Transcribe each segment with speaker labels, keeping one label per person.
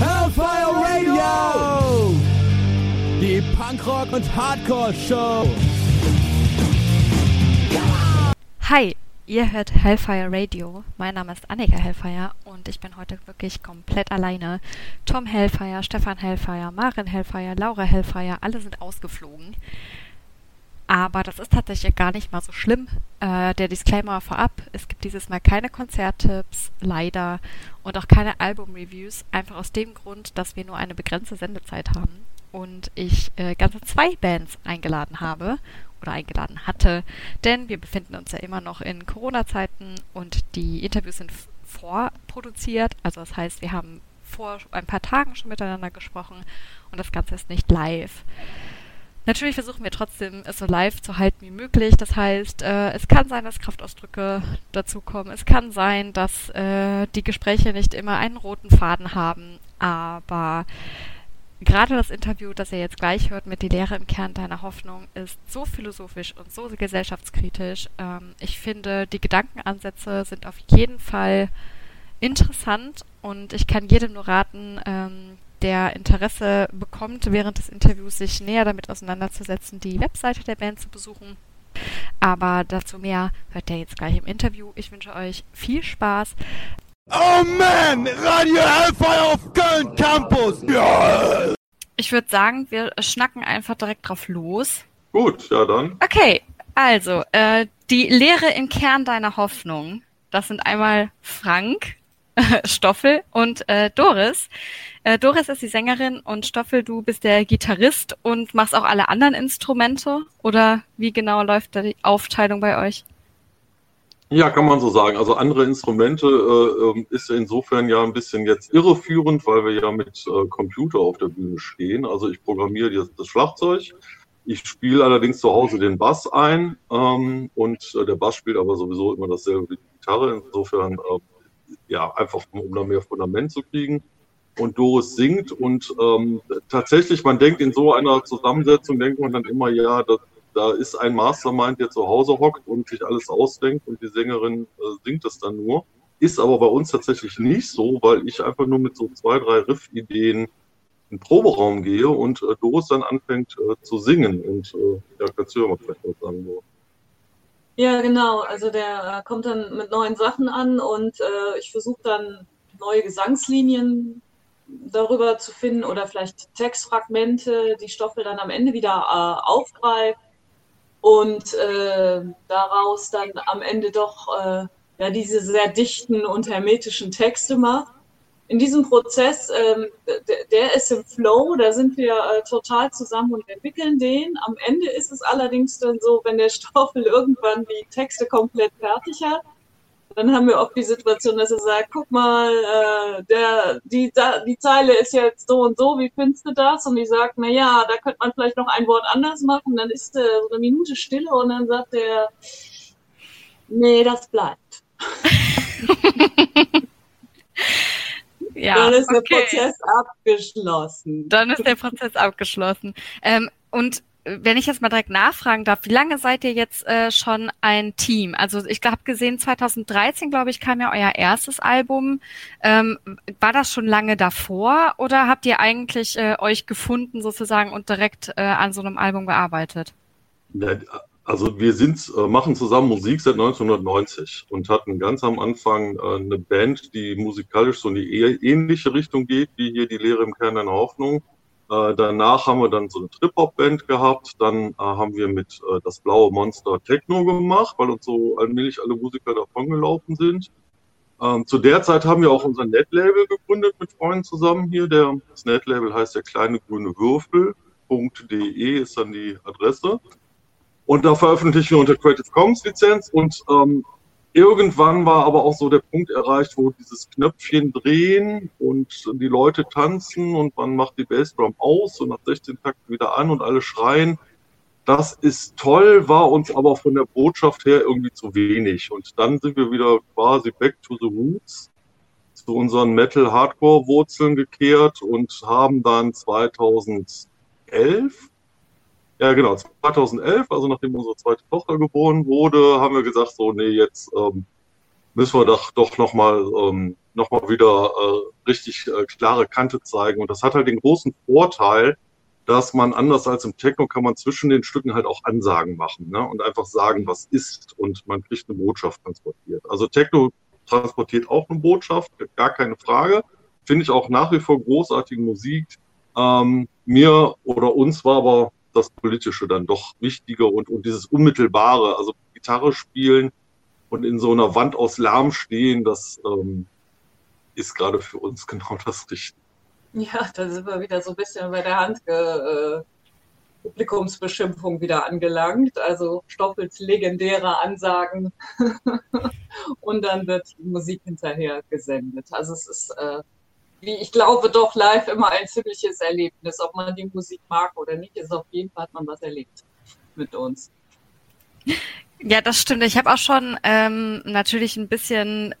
Speaker 1: Hellfire Radio! Die Punkrock- und Hardcore-Show.
Speaker 2: Hi, ihr hört Hellfire Radio. Mein Name ist Annika Hellfire und ich bin heute wirklich komplett alleine. Tom Hellfire, Stefan Hellfire, Maren Hellfire, Laura Hellfire, alle sind ausgeflogen. Aber das ist tatsächlich gar nicht mal so schlimm. Äh, der Disclaimer vorab, es gibt dieses Mal keine Konzerttipps, leider, und auch keine Album-Reviews, einfach aus dem Grund, dass wir nur eine begrenzte Sendezeit haben und ich äh, ganze zwei Bands eingeladen habe oder eingeladen hatte, denn wir befinden uns ja immer noch in Corona-Zeiten und die Interviews sind vorproduziert, also das heißt, wir haben vor ein paar Tagen schon miteinander gesprochen und das Ganze ist nicht live. Natürlich versuchen wir trotzdem, es so live zu halten wie möglich. Das heißt, äh, es kann sein, dass Kraftausdrücke dazukommen. Es kann sein, dass äh, die Gespräche nicht immer einen roten Faden haben. Aber gerade das Interview, das ihr jetzt gleich hört mit Die Lehre im Kern deiner Hoffnung, ist so philosophisch und so gesellschaftskritisch. Ähm, ich finde, die Gedankenansätze sind auf jeden Fall interessant und ich kann jedem nur raten, ähm, der Interesse bekommt, während des Interviews sich näher damit auseinanderzusetzen, die Webseite der Band zu besuchen. Aber dazu mehr hört ihr jetzt gleich im Interview. Ich wünsche euch viel Spaß.
Speaker 1: Oh man, Radio Hellfire auf Köln Campus. Ja.
Speaker 2: Ich würde sagen, wir schnacken einfach direkt drauf los.
Speaker 3: Gut, ja dann.
Speaker 2: Okay, also äh, die Lehre im Kern deiner Hoffnung. Das sind einmal Frank, Stoffel und äh, Doris. Äh, Doris ist die Sängerin und Stoffel, du bist der Gitarrist und machst auch alle anderen Instrumente? Oder wie genau läuft da die Aufteilung bei euch?
Speaker 3: Ja, kann man so sagen. Also andere Instrumente äh, ähm, ist insofern ja ein bisschen jetzt irreführend, weil wir ja mit äh, Computer auf der Bühne stehen. Also ich programmiere das, das Schlagzeug. Ich spiele allerdings zu Hause den Bass ein ähm, und äh, der Bass spielt aber sowieso immer dasselbe wie die Gitarre. Insofern äh, ja, einfach um da mehr Fundament zu kriegen. Und Doris singt und ähm, tatsächlich, man denkt in so einer Zusammensetzung, denkt man dann immer, ja, da, da ist ein Mastermind, der zu Hause hockt und sich alles ausdenkt und die Sängerin äh, singt es dann nur. Ist aber bei uns tatsächlich nicht so, weil ich einfach nur mit so zwei, drei Riff-Ideen in den Proberaum gehe und äh, Doris dann anfängt äh, zu singen. Und äh, ja, kannst du ja mal vielleicht was sagen, Doris.
Speaker 4: Ja, genau. Also der äh, kommt dann mit neuen Sachen an und äh, ich versuche dann neue Gesangslinien darüber zu finden oder vielleicht Textfragmente, die Stoffel dann am Ende wieder äh, aufgreift und äh, daraus dann am Ende doch äh, ja diese sehr dichten und hermetischen Texte macht in diesem Prozess, ähm, der, der, ist im Flow, da sind wir äh, total zusammen und entwickeln den. Am Ende ist es allerdings dann so, wenn der Stoffel irgendwann die Texte komplett fertig hat, dann haben wir oft die Situation, dass er sagt, guck mal, äh, der, die, da, die Zeile ist jetzt so und so, wie findest du das? Und ich sage, na ja, da könnte man vielleicht noch ein Wort anders machen. Dann ist äh, so eine Minute Stille und dann sagt er, nee, das bleibt.
Speaker 2: Ja,
Speaker 4: dann ist
Speaker 2: okay.
Speaker 4: der Prozess abgeschlossen.
Speaker 2: Dann ist der Prozess abgeschlossen. Ähm, und wenn ich jetzt mal direkt nachfragen darf, wie lange seid ihr jetzt äh, schon ein Team? Also ich habe gesehen, 2013, glaube ich, kam ja euer erstes Album. Ähm, war das schon lange davor oder habt ihr eigentlich äh, euch gefunden sozusagen und direkt äh, an so einem Album gearbeitet?
Speaker 3: Also wir sind, äh, machen zusammen Musik seit 1990 und hatten ganz am Anfang äh, eine Band, die musikalisch so in die ähnliche Richtung geht, wie hier die Lehre im Kern der Hoffnung. Äh, danach haben wir dann so eine Trip-Hop-Band gehabt. Dann haben wir mit das Blaue Monster Techno gemacht, weil uns so allmählich alle Musiker davongelaufen sind. Ähm, zu der Zeit haben wir auch unser Netlabel gegründet mit Freunden zusammen hier. Das Netlabel heißt der kleine grüne Würfel.de ist dann die Adresse. Und da veröffentlichen wir unter Creative Commons Lizenz. Und ähm, irgendwann war aber auch so der Punkt erreicht, wo dieses Knöpfchen drehen und die Leute tanzen und man macht die Bassdrum aus und nach 16 Takten wieder an und alle schreien. Das ist toll, war uns aber von der Botschaft her irgendwie zu wenig. Und dann sind wir wieder quasi back to the roots, zu unseren Metal-Hardcore-Wurzeln gekehrt und haben dann 2011 ja, genau. 2011, also nachdem unsere zweite Tochter geboren wurde, haben wir gesagt, so, nee, jetzt ähm, müssen wir doch, doch nochmal ähm, noch wieder äh, richtig äh, klare Kante zeigen. Und das hat halt den großen Vorteil, dass man anders als im Techno kann man zwischen den Stücken halt auch Ansagen machen ne? und einfach sagen, was ist und man kriegt eine Botschaft transportiert. Also Techno transportiert auch eine Botschaft, gar keine Frage. Finde ich auch nach wie vor großartige Musik. Ähm, mir oder uns war aber das Politische dann doch wichtiger und, und dieses Unmittelbare, also Gitarre spielen und in so einer Wand aus Lärm stehen, das ähm, ist gerade für uns genau das Richtige.
Speaker 4: Ja, da sind wir wieder so ein bisschen bei der Hand äh, Publikumsbeschimpfung wieder angelangt. Also Stoffels legendäre Ansagen und dann wird Musik hinterher gesendet. Also es ist, äh, wie ich glaube, doch live immer ein ziemliches Erlebnis. Ob man die Musik mag oder nicht, ist auf jeden Fall hat man was erlebt mit uns.
Speaker 2: Ja, das stimmt. Ich habe auch schon ähm, natürlich ein bisschen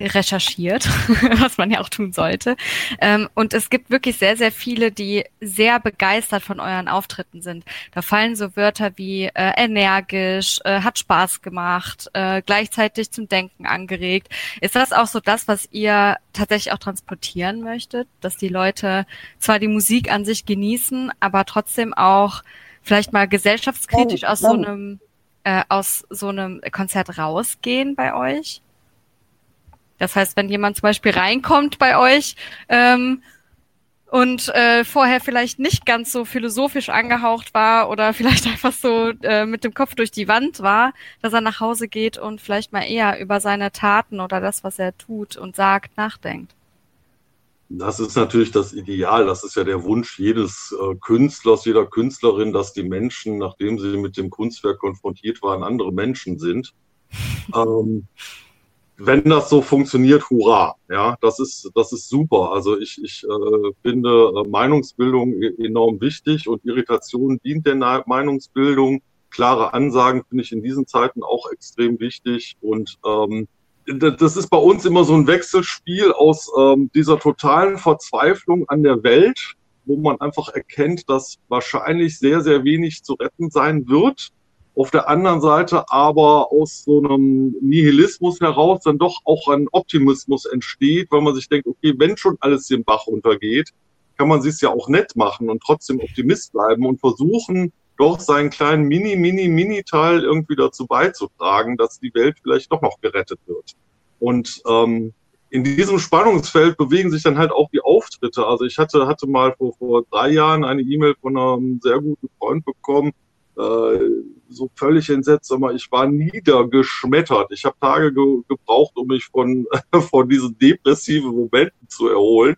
Speaker 2: recherchiert, was man ja auch tun sollte. Ähm, und es gibt wirklich sehr, sehr viele, die sehr begeistert von euren Auftritten sind. Da fallen so Wörter wie äh, energisch, äh, hat Spaß gemacht, äh, gleichzeitig zum Denken angeregt. Ist das auch so das, was ihr tatsächlich auch transportieren möchtet, dass die Leute zwar die Musik an sich genießen, aber trotzdem auch vielleicht mal gesellschaftskritisch aus so einem äh, aus so einem Konzert rausgehen bei euch? Das heißt, wenn jemand zum Beispiel reinkommt bei euch ähm, und äh, vorher vielleicht nicht ganz so philosophisch angehaucht war oder vielleicht einfach so äh, mit dem Kopf durch die Wand war, dass er nach Hause geht und vielleicht mal eher über seine Taten oder das, was er tut und sagt, nachdenkt.
Speaker 3: Das ist natürlich das Ideal. Das ist ja der Wunsch jedes äh, Künstlers, jeder Künstlerin, dass die Menschen, nachdem sie mit dem Kunstwerk konfrontiert waren, andere Menschen sind. ähm, wenn das so funktioniert, hurra. Ja, das ist, das ist super. Also ich, ich äh, finde äh, Meinungsbildung e-, enorm wichtig und Irritation dient der Meinungsbildung. Klare Ansagen finde ich in diesen Zeiten auch extrem wichtig und ähm, das ist bei uns immer so ein Wechselspiel aus ähm, dieser totalen Verzweiflung an der Welt, wo man einfach erkennt, dass wahrscheinlich sehr, sehr wenig zu retten sein wird auf der anderen Seite aber aus so einem Nihilismus heraus dann doch auch ein Optimismus entsteht, weil man sich denkt, okay, wenn schon alles den Bach untergeht, kann man sich ja auch nett machen und trotzdem Optimist bleiben und versuchen, doch seinen kleinen Mini, Mini, Mini-Teil irgendwie dazu beizutragen, dass die Welt vielleicht doch noch gerettet wird. Und ähm, in diesem Spannungsfeld bewegen sich dann halt auch die Auftritte. Also ich hatte, hatte mal vor, vor drei Jahren eine E-Mail von einem sehr guten Freund bekommen, so völlig entsetzt, aber ich war niedergeschmettert. Ich habe Tage ge gebraucht, um mich von, von diesen depressiven Momenten zu erholen.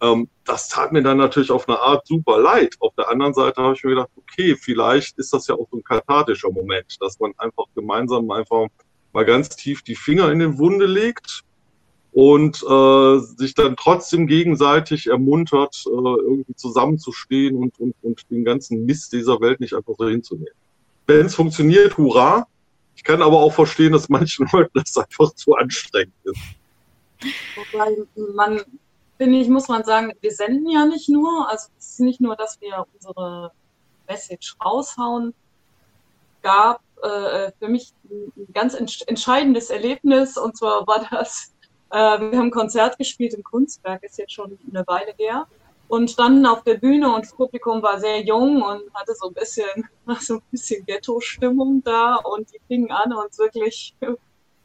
Speaker 3: Ähm, das tat mir dann natürlich auf eine Art super leid. Auf der anderen Seite habe ich mir gedacht, okay, vielleicht ist das ja auch so ein kathartischer Moment, dass man einfach gemeinsam einfach mal ganz tief die Finger in den Wunde legt und äh, sich dann trotzdem gegenseitig ermuntert, äh, irgendwie zusammenzustehen und, und, und den ganzen Mist dieser Welt nicht einfach so hinzunehmen. Wenn es funktioniert, hurra. Ich kann aber auch verstehen, dass manchen Leuten das einfach zu anstrengend ist.
Speaker 4: Wobei man, finde ich, muss man sagen, wir senden ja nicht nur, also es ist nicht nur, dass wir unsere Message raushauen, gab äh, für mich ein ganz entscheidendes Erlebnis und zwar war das äh, wir haben Konzert gespielt im Kunstwerk, ist jetzt schon eine Weile her. Und standen auf der Bühne und das Publikum war sehr jung und hatte so ein bisschen, so ein bisschen Ghetto-Stimmung da und die fingen an, uns wirklich, ich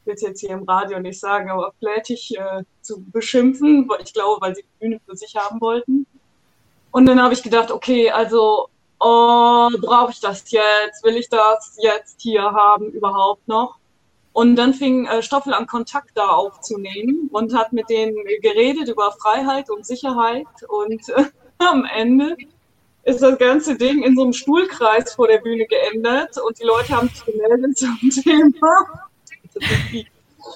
Speaker 4: will es jetzt hier im Radio nicht sagen, aber flätig äh, zu beschimpfen, weil ich glaube, weil sie die Bühne für sich haben wollten. Und dann habe ich gedacht, okay, also oh, brauche ich das jetzt? Will ich das jetzt hier haben überhaupt noch? Und dann fing äh, Stoffel an, Kontakt da aufzunehmen und hat mit denen geredet über Freiheit und Sicherheit. Und äh, am Ende ist das ganze Ding in so einem Stuhlkreis vor der Bühne geendet und die Leute haben sich gemeldet zum Thema.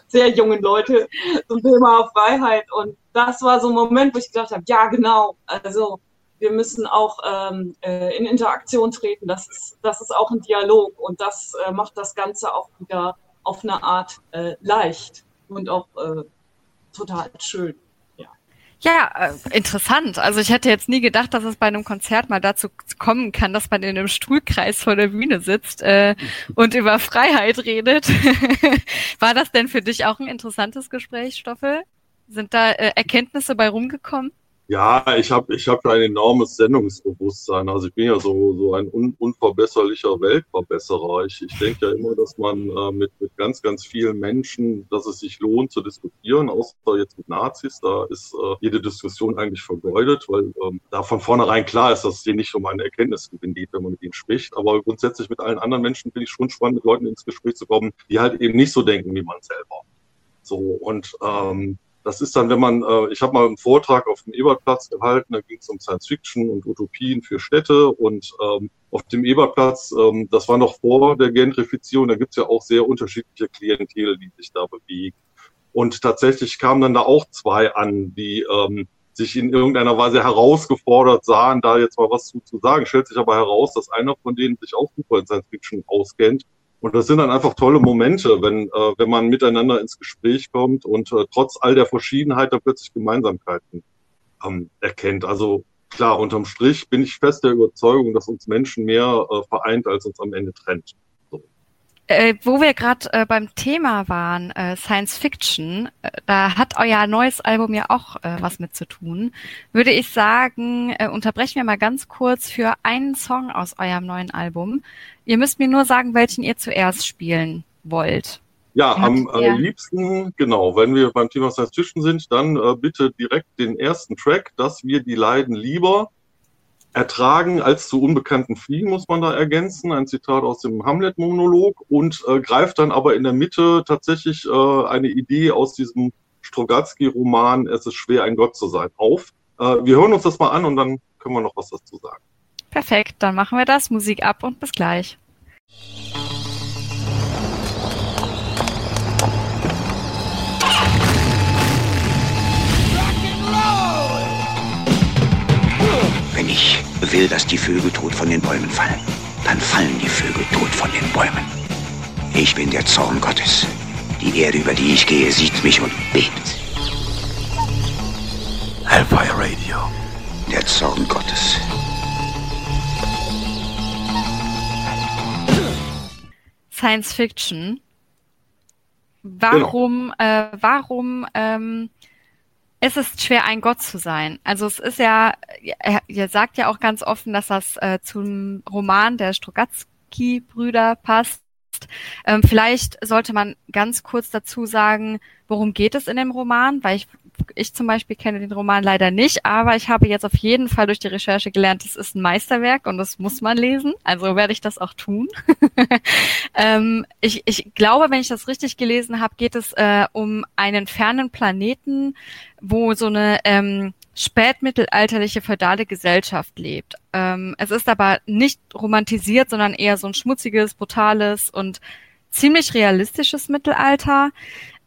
Speaker 4: Sehr jungen Leute zum Thema Freiheit. Und das war so ein Moment, wo ich gedacht habe, ja, genau. Also wir müssen auch ähm, äh, in Interaktion treten. Das ist, das ist auch ein Dialog und das äh, macht das Ganze auch wieder auf eine Art äh, leicht und auch äh, total schön. Ja.
Speaker 2: Ja, äh, interessant. Also ich hätte jetzt nie gedacht, dass es bei einem Konzert mal dazu kommen kann, dass man in einem Stuhlkreis vor der Bühne sitzt äh, und über Freiheit redet. War das denn für dich auch ein interessantes Gespräch, Stoffel? Sind da äh, Erkenntnisse bei rumgekommen?
Speaker 3: Ja, ich habe ich hab ein enormes Sendungsbewusstsein. Also ich bin ja so, so ein un, unverbesserlicher Weltverbesserer. Ich, ich denke ja immer, dass man äh, mit, mit ganz, ganz vielen Menschen, dass es sich lohnt zu diskutieren, außer jetzt mit Nazis, da ist äh, jede Diskussion eigentlich vergeudet, weil ähm, da von vornherein klar ist, dass es hier nicht um eine Erkenntnisgewinn geht, wenn man mit ihnen spricht. Aber grundsätzlich mit allen anderen Menschen finde ich schon spannend, mit Leuten ins Gespräch zu kommen, die halt eben nicht so denken wie man selber. So, und ähm, das ist dann, wenn man, äh, ich habe mal einen Vortrag auf dem Ebertplatz gehalten, da ging es um Science Fiction und Utopien für Städte und ähm, auf dem Ebertplatz, ähm, das war noch vor der Gentrifizierung, da gibt es ja auch sehr unterschiedliche Klientel, die sich da bewegen. Und tatsächlich kamen dann da auch zwei an, die ähm, sich in irgendeiner Weise herausgefordert sahen, da jetzt mal was zu, zu sagen. Stellt sich aber heraus, dass einer von denen sich auch super in Science Fiction auskennt und das sind dann einfach tolle Momente, wenn, äh, wenn man miteinander ins Gespräch kommt und äh, trotz all der Verschiedenheit da plötzlich Gemeinsamkeiten ähm, erkennt. Also klar, unterm Strich bin ich fest der Überzeugung, dass uns Menschen mehr äh, vereint, als uns am Ende trennt.
Speaker 2: Äh, wo wir gerade äh, beim Thema waren, äh, Science Fiction, äh, da hat euer neues Album ja auch äh, was mit zu tun. Würde ich sagen, äh, unterbrechen wir mal ganz kurz für einen Song aus eurem neuen Album. Ihr müsst mir nur sagen, welchen ihr zuerst spielen wollt.
Speaker 3: Ja, am liebsten, genau, wenn wir beim Thema Science Fiction sind, dann bitte direkt den ersten Track, dass wir die Leiden lieber ertragen als zu unbekannten Fliegen, muss man da ergänzen. Ein Zitat aus dem Hamlet-Monolog und äh, greift dann aber in der Mitte tatsächlich äh, eine Idee aus diesem Strogatzky-Roman Es ist schwer, ein Gott zu sein, auf. Äh, wir hören uns das mal an und dann können wir noch was dazu sagen.
Speaker 2: Perfekt, dann machen wir das. Musik ab und bis gleich.
Speaker 5: Will, dass die Vögel tot von den Bäumen fallen, dann fallen die Vögel tot von den Bäumen. Ich bin der Zorn Gottes. Die Erde, über die ich gehe, sieht mich und bebt.
Speaker 1: Hellfire Radio.
Speaker 5: Der Zorn Gottes.
Speaker 2: Science Fiction. Warum, genau. äh, warum ähm, es ist schwer, ein Gott zu sein. Also es ist ja, er, er sagt ja auch ganz offen, dass das äh, zum Roman der Strogatzky-Brüder passt. Ähm, vielleicht sollte man ganz kurz dazu sagen, worum geht es in dem Roman, weil ich ich zum Beispiel kenne den Roman leider nicht, aber ich habe jetzt auf jeden Fall durch die Recherche gelernt, es ist ein Meisterwerk und das muss man lesen. Also werde ich das auch tun. ähm, ich, ich glaube, wenn ich das richtig gelesen habe, geht es äh, um einen fernen Planeten, wo so eine ähm, spätmittelalterliche feudale Gesellschaft lebt. Ähm, es ist aber nicht romantisiert, sondern eher so ein schmutziges, brutales und ziemlich realistisches Mittelalter.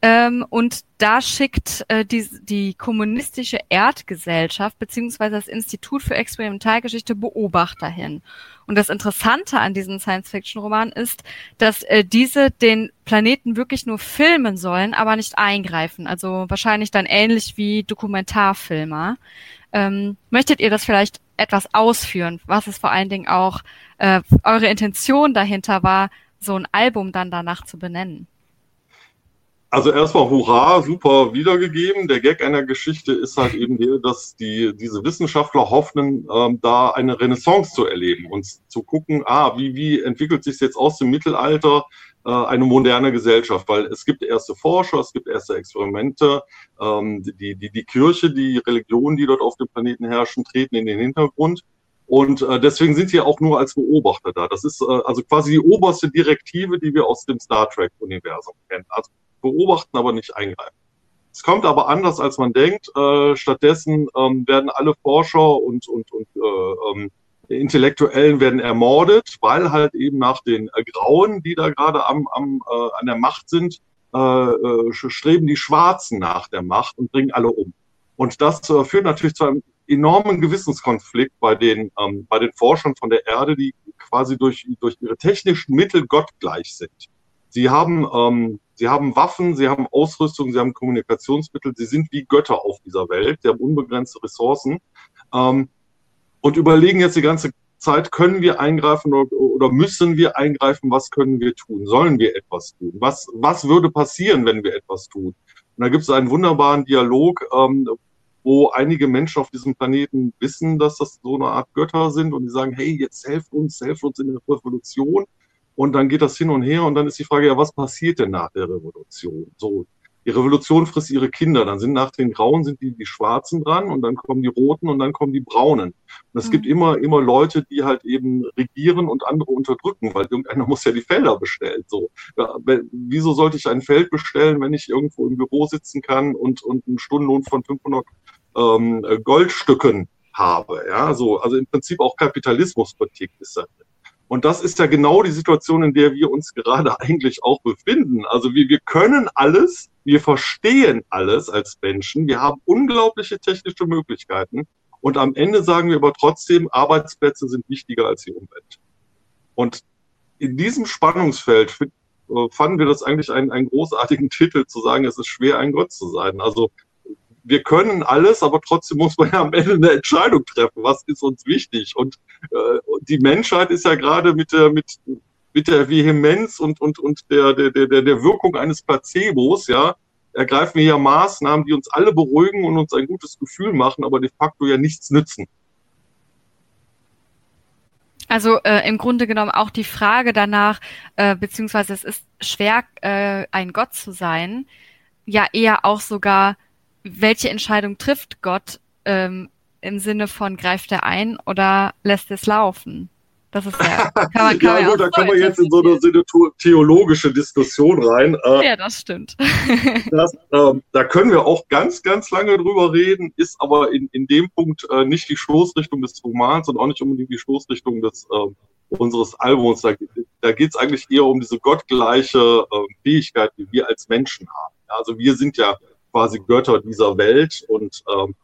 Speaker 2: Ähm, und da schickt äh, die, die kommunistische Erdgesellschaft beziehungsweise das Institut für Experimentalgeschichte Beobachter hin. Und das Interessante an diesem Science-Fiction-Roman ist, dass äh, diese den Planeten wirklich nur filmen sollen, aber nicht eingreifen. Also wahrscheinlich dann ähnlich wie Dokumentarfilmer. Ähm, möchtet ihr das vielleicht etwas ausführen, was es vor allen Dingen auch äh, eure Intention dahinter war, so ein Album dann danach zu benennen?
Speaker 3: Also erstmal Hurra, super wiedergegeben. Der Gag einer Geschichte ist halt eben der, dass die, diese Wissenschaftler hoffen, ähm, da eine Renaissance zu erleben und zu gucken, ah, wie, wie entwickelt sich jetzt aus dem Mittelalter äh, eine moderne Gesellschaft? Weil es gibt erste Forscher, es gibt erste Experimente, ähm, die, die, die Kirche, die Religionen, die dort auf dem Planeten herrschen, treten in den Hintergrund. Und äh, deswegen sind sie auch nur als Beobachter da. Das ist äh, also quasi die oberste Direktive, die wir aus dem Star Trek-Universum kennen. Also beobachten, aber nicht eingreifen. Es kommt aber anders, als man denkt. Äh, stattdessen ähm, werden alle Forscher und, und, und äh, ähm, Intellektuellen werden ermordet, weil halt eben nach den äh, Grauen, die da gerade am, am, äh, an der Macht sind, äh, äh, streben die Schwarzen nach der Macht und bringen alle um. Und das äh, führt natürlich zu einem enormen Gewissenskonflikt bei den, ähm, bei den Forschern von der Erde, die quasi durch, durch ihre technischen Mittel gottgleich sind. Sie haben, ähm, sie haben Waffen, sie haben Ausrüstung, sie haben Kommunikationsmittel, sie sind wie Götter auf dieser Welt, sie haben unbegrenzte Ressourcen ähm, und überlegen jetzt die ganze Zeit, können wir eingreifen oder, oder, müssen wir eingreifen, was können wir tun? Sollen wir etwas tun? Was, was würde passieren, wenn wir etwas tun? Und da gibt es einen wunderbaren Dialog, ähm, wo einige Menschen auf diesem Planeten wissen, dass das so eine Art Götter sind und die sagen, hey, jetzt helft uns, helft uns in der Revolution. Und dann geht das hin und her und dann ist die Frage, ja, was passiert denn nach der Revolution? So, die Revolution frisst ihre Kinder. Dann sind nach den Grauen sind die, die Schwarzen dran und dann kommen die Roten und dann kommen die Braunen. Und es mhm. gibt immer, immer Leute, die halt eben regieren und andere unterdrücken, weil irgendeiner muss ja die Felder bestellen. So. Ja, wieso sollte ich ein Feld bestellen, wenn ich irgendwo im Büro sitzen kann und, und einen Stundenlohn von 500 ähm, Goldstücken habe? Ja, so. Also im Prinzip auch Kapitalismuskritik ist das. Und das ist ja genau die Situation, in der wir uns gerade eigentlich auch befinden. Also wir, wir können alles, wir verstehen alles als Menschen, wir haben unglaubliche technische Möglichkeiten und am Ende sagen wir aber trotzdem, Arbeitsplätze sind wichtiger als die Umwelt. Und in diesem Spannungsfeld äh, fanden wir das eigentlich einen, einen großartigen Titel zu sagen, es ist schwer, ein Gott zu sein. Also wir können alles, aber trotzdem muss man ja am Ende eine Entscheidung treffen. Was ist uns wichtig? Und die Menschheit ist ja gerade mit der, mit, mit der Vehemenz und, und, und der, der, der, der Wirkung eines Placebos, ja, ergreifen wir ja Maßnahmen, die uns alle beruhigen und uns ein gutes Gefühl machen, aber de facto ja nichts nützen.
Speaker 2: Also äh, im Grunde genommen auch die Frage danach, äh, beziehungsweise es ist schwer, äh, ein Gott zu sein, ja eher auch sogar welche Entscheidung trifft Gott ähm, im Sinne von greift er ein oder lässt es laufen? Das ist ja, kann
Speaker 3: man, kann ja, gut, da kommen wir jetzt in so eine, theologische Diskussion rein.
Speaker 2: Äh, ja, das stimmt.
Speaker 3: das, äh, da können wir auch ganz, ganz lange drüber reden, ist aber in, in dem Punkt äh, nicht die Stoßrichtung des Romans und auch nicht unbedingt die Stoßrichtung des äh, unseres Albums. Da, da geht es eigentlich eher um diese gottgleiche äh, Fähigkeit, die wir als Menschen haben. Also wir sind ja quasi Götter dieser Welt. Und ähm,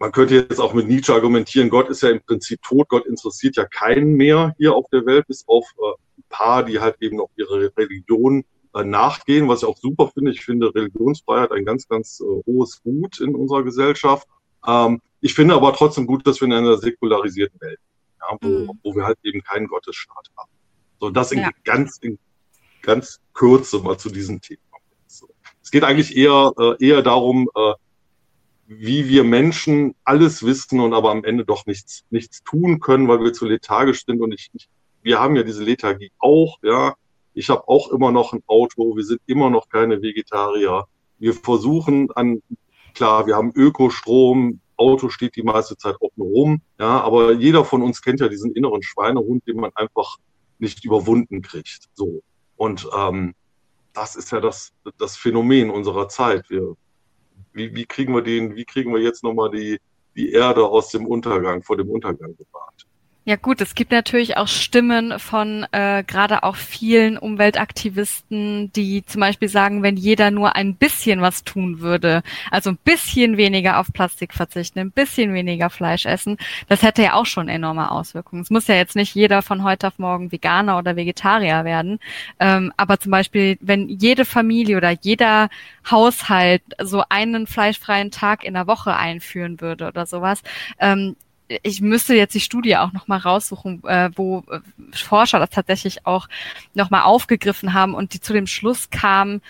Speaker 3: man könnte jetzt auch mit Nietzsche argumentieren, Gott ist ja im Prinzip tot, Gott interessiert ja keinen mehr hier auf der Welt, bis auf äh, ein paar, die halt eben noch ihre Religion äh, nachgehen, was ich auch super finde. Ich finde Religionsfreiheit ein ganz, ganz äh, hohes Gut in unserer Gesellschaft. Ähm, ich finde aber trotzdem gut, dass wir in einer säkularisierten Welt ja, wo, mhm. wo wir halt eben keinen Gottesstaat haben. So, das in ja. ganz, in ganz Kürze mal zu diesem Thema. Es geht eigentlich eher, eher darum, wie wir Menschen alles wissen und aber am Ende doch nichts, nichts tun können, weil wir zu lethargisch sind. Und ich, ich wir haben ja diese Lethargie auch, ja. Ich habe auch immer noch ein Auto, wir sind immer noch keine Vegetarier. Wir versuchen an, klar, wir haben Ökostrom, Auto steht die meiste Zeit nur rum, ja, aber jeder von uns kennt ja diesen inneren Schweinehund, den man einfach nicht überwunden kriegt. So. Und ähm, das ist ja das, das Phänomen unserer Zeit. Wir, wie, wie kriegen wir den, wie kriegen wir jetzt nochmal die, die Erde aus dem Untergang, vor dem Untergang bewahrt?
Speaker 2: Ja gut, es gibt natürlich auch Stimmen von äh, gerade auch vielen Umweltaktivisten, die zum Beispiel sagen, wenn jeder nur ein bisschen was tun würde, also ein bisschen weniger auf Plastik verzichten, ein bisschen weniger Fleisch essen, das hätte ja auch schon enorme Auswirkungen. Es muss ja jetzt nicht jeder von heute auf morgen Veganer oder Vegetarier werden, ähm, aber zum Beispiel, wenn jede Familie oder jeder Haushalt so einen fleischfreien Tag in der Woche einführen würde oder sowas, ähm, ich müsste jetzt die Studie auch nochmal raussuchen, äh, wo äh, Forscher das tatsächlich auch nochmal aufgegriffen haben und die zu dem Schluss kamen,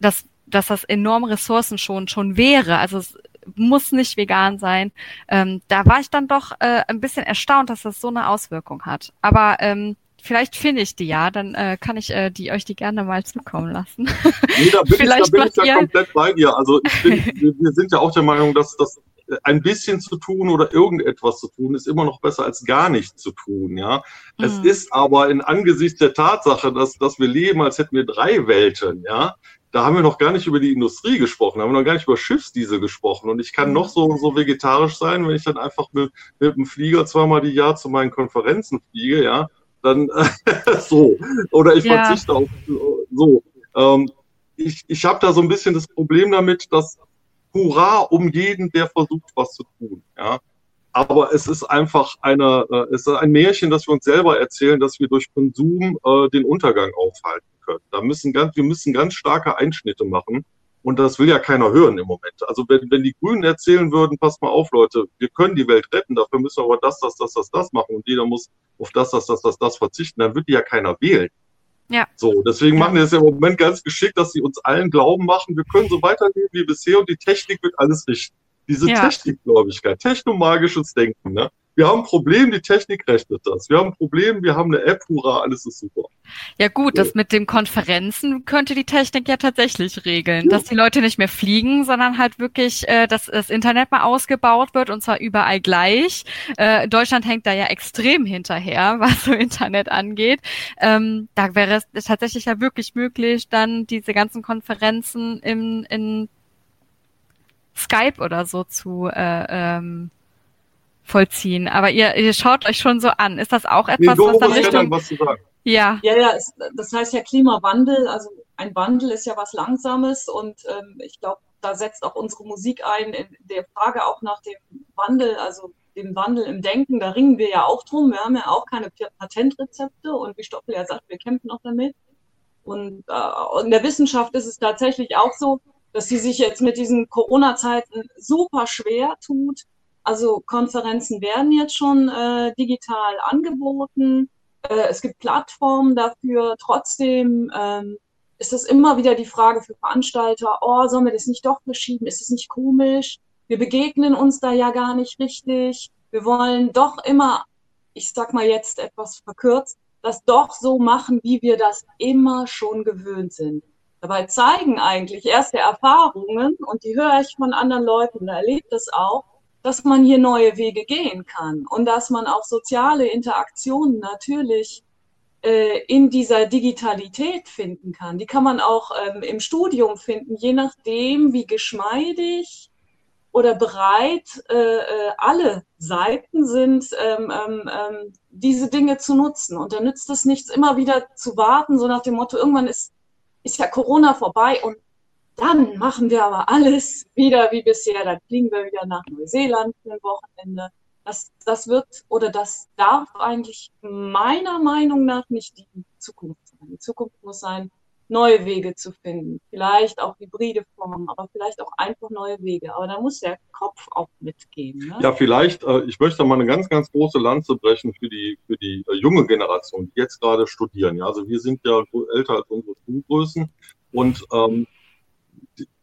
Speaker 2: dass, dass das enorme Ressourcen schon, schon wäre. Also es muss nicht vegan sein. Ähm, da war ich dann doch äh, ein bisschen erstaunt, dass das so eine Auswirkung hat. Aber ähm, vielleicht finde ich die ja, dann äh, kann ich äh, die euch die gerne mal zukommen lassen.
Speaker 3: Nee, da bin vielleicht ich, da bin ich ja komplett bei dir. Also ich bin, wir sind ja auch der Meinung, dass das ein bisschen zu tun oder irgendetwas zu tun, ist immer noch besser als gar nichts zu tun, ja. Mhm. Es ist aber in Angesicht der Tatsache, dass, dass wir leben, als hätten wir drei Welten, ja. Da haben wir noch gar nicht über die Industrie gesprochen, haben wir noch gar nicht über Schiffsdiesel gesprochen. Und ich kann mhm. noch so, so vegetarisch sein, wenn ich dann einfach mit, mit dem Flieger zweimal die Jahr zu meinen Konferenzen fliege, ja. Dann so. Oder ich ja. verzichte auf so. Ähm, ich, ich habe da so ein bisschen das Problem damit, dass Hurra um jeden, der versucht, was zu tun. Ja? aber es ist einfach eine, äh, es ist ein Märchen, das wir uns selber erzählen, dass wir durch Konsum äh, den Untergang aufhalten können. Da müssen ganz, wir müssen ganz starke Einschnitte machen. Und das will ja keiner hören im Moment. Also wenn, wenn die Grünen erzählen würden, passt mal auf, Leute, wir können die Welt retten, dafür müssen wir aber das, das, das, das, das machen und jeder muss auf das, das, das, das, das verzichten, dann wird die ja keiner wählen.
Speaker 2: Ja.
Speaker 3: So, deswegen machen die es ja im Moment ganz geschickt, dass sie uns allen Glauben machen, wir können so weiterleben wie bisher und die Technik wird alles richten. Diese
Speaker 2: Ja.
Speaker 3: Technikgläubigkeit, technomagisches Denken, ne? Wir haben ein Problem, die Technik rechnet das. Wir haben ein Problem, wir haben eine App, hurra, alles ist super.
Speaker 2: Ja gut,
Speaker 3: So.
Speaker 2: das mit den Konferenzen könnte die Technik ja tatsächlich regeln, dass die Leute nicht mehr fliegen, sondern halt wirklich, äh, dass das Internet mal ausgebaut wird und zwar überall gleich. Äh, Deutschland hängt da ja extrem hinterher, was so Internet angeht. Ähm, da wäre es tatsächlich ja wirklich möglich, dann diese ganzen Konferenzen in, in Skype oder so zu äh, ähm, vollziehen. Aber ihr, ihr schaut euch schon so an. Ist das auch etwas,
Speaker 3: Doro,
Speaker 2: was dann
Speaker 3: kann dann
Speaker 2: Richtung...
Speaker 3: was zu sagen?
Speaker 2: Ja,
Speaker 4: Ja, ja, es, das heißt ja Klimawandel. Also ein Wandel ist ja was Langsames und ähm, ich glaube, da setzt auch unsere Musik ein in der Frage auch nach dem Wandel, also dem Wandel im Denken. Da ringen wir ja auch drum. Wir haben ja auch keine Patentrezepte und wie Stoffel ja sagt, wir kämpfen auch damit. Und äh, in der Wissenschaft ist es tatsächlich auch so, dass sie sich jetzt mit diesen Corona-Zeiten super schwer tut. Also Konferenzen werden jetzt schon äh, digital angeboten. Äh, es gibt Plattformen dafür. Trotzdem ähm, ist es immer wieder die Frage für Veranstalter, oh, sollen wir das nicht doch verschieben? Ist es nicht komisch? Wir begegnen uns da ja gar nicht richtig. Wir wollen doch immer, ich sag mal jetzt etwas verkürzt, das doch so machen, wie wir das immer schon gewöhnt sind. Dabei zeigen eigentlich erste Erfahrungen, und die höre ich von anderen Leuten und erlebe das auch, dass man hier neue Wege gehen kann und dass man auch soziale Interaktionen natürlich äh, in dieser Digitalität finden kann. Die kann man auch ähm, im Studium finden, je nachdem, wie geschmeidig oder bereit äh, äh, alle Seiten sind, ähm, ähm, ähm, diese Dinge zu nutzen. Und da nützt es nichts, immer wieder zu warten, so nach dem Motto, irgendwann ist, ist ja Corona vorbei und dann machen wir aber alles wieder wie bisher. Dann fliegen wir wieder nach Neuseeland für ein Wochenende. Das, das wird oder das darf eigentlich meiner Meinung nach nicht die Zukunft sein. Die Zukunft muss sein, neue Wege zu finden. Vielleicht auch hybride Formen, aber vielleicht auch einfach neue Wege. Aber da muss der Kopf auch mitgehen. Ne?
Speaker 3: Ja, vielleicht, äh, ich möchte mal eine ganz, ganz große Lanze brechen für die, für die äh, junge Generation, die jetzt gerade studieren. Ja, also wir sind ja älter als unsere Schulgrößen und ähm,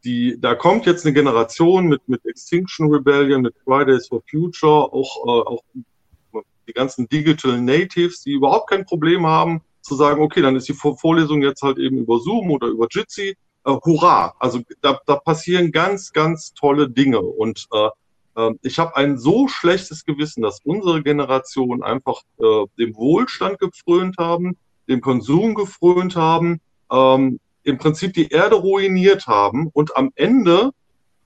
Speaker 3: die- da kommt jetzt eine Generation mit, mit Extinction Rebellion, mit Fridays for Future, auch, äh, auch die ganzen Digital Natives, die überhaupt kein Problem haben, zu sagen, okay, dann ist die Vor- Vorlesung jetzt halt eben über Zoom oder über Jitsi. Äh, hurra! Also da, da passieren ganz, ganz tolle Dinge. Und äh, äh, ich habe ein so schlechtes Gewissen, dass unsere Generation einfach äh, dem Wohlstand gefrönt haben, dem Konsum gefrönt haben, ähm, im Prinzip die Erde ruiniert haben und am Ende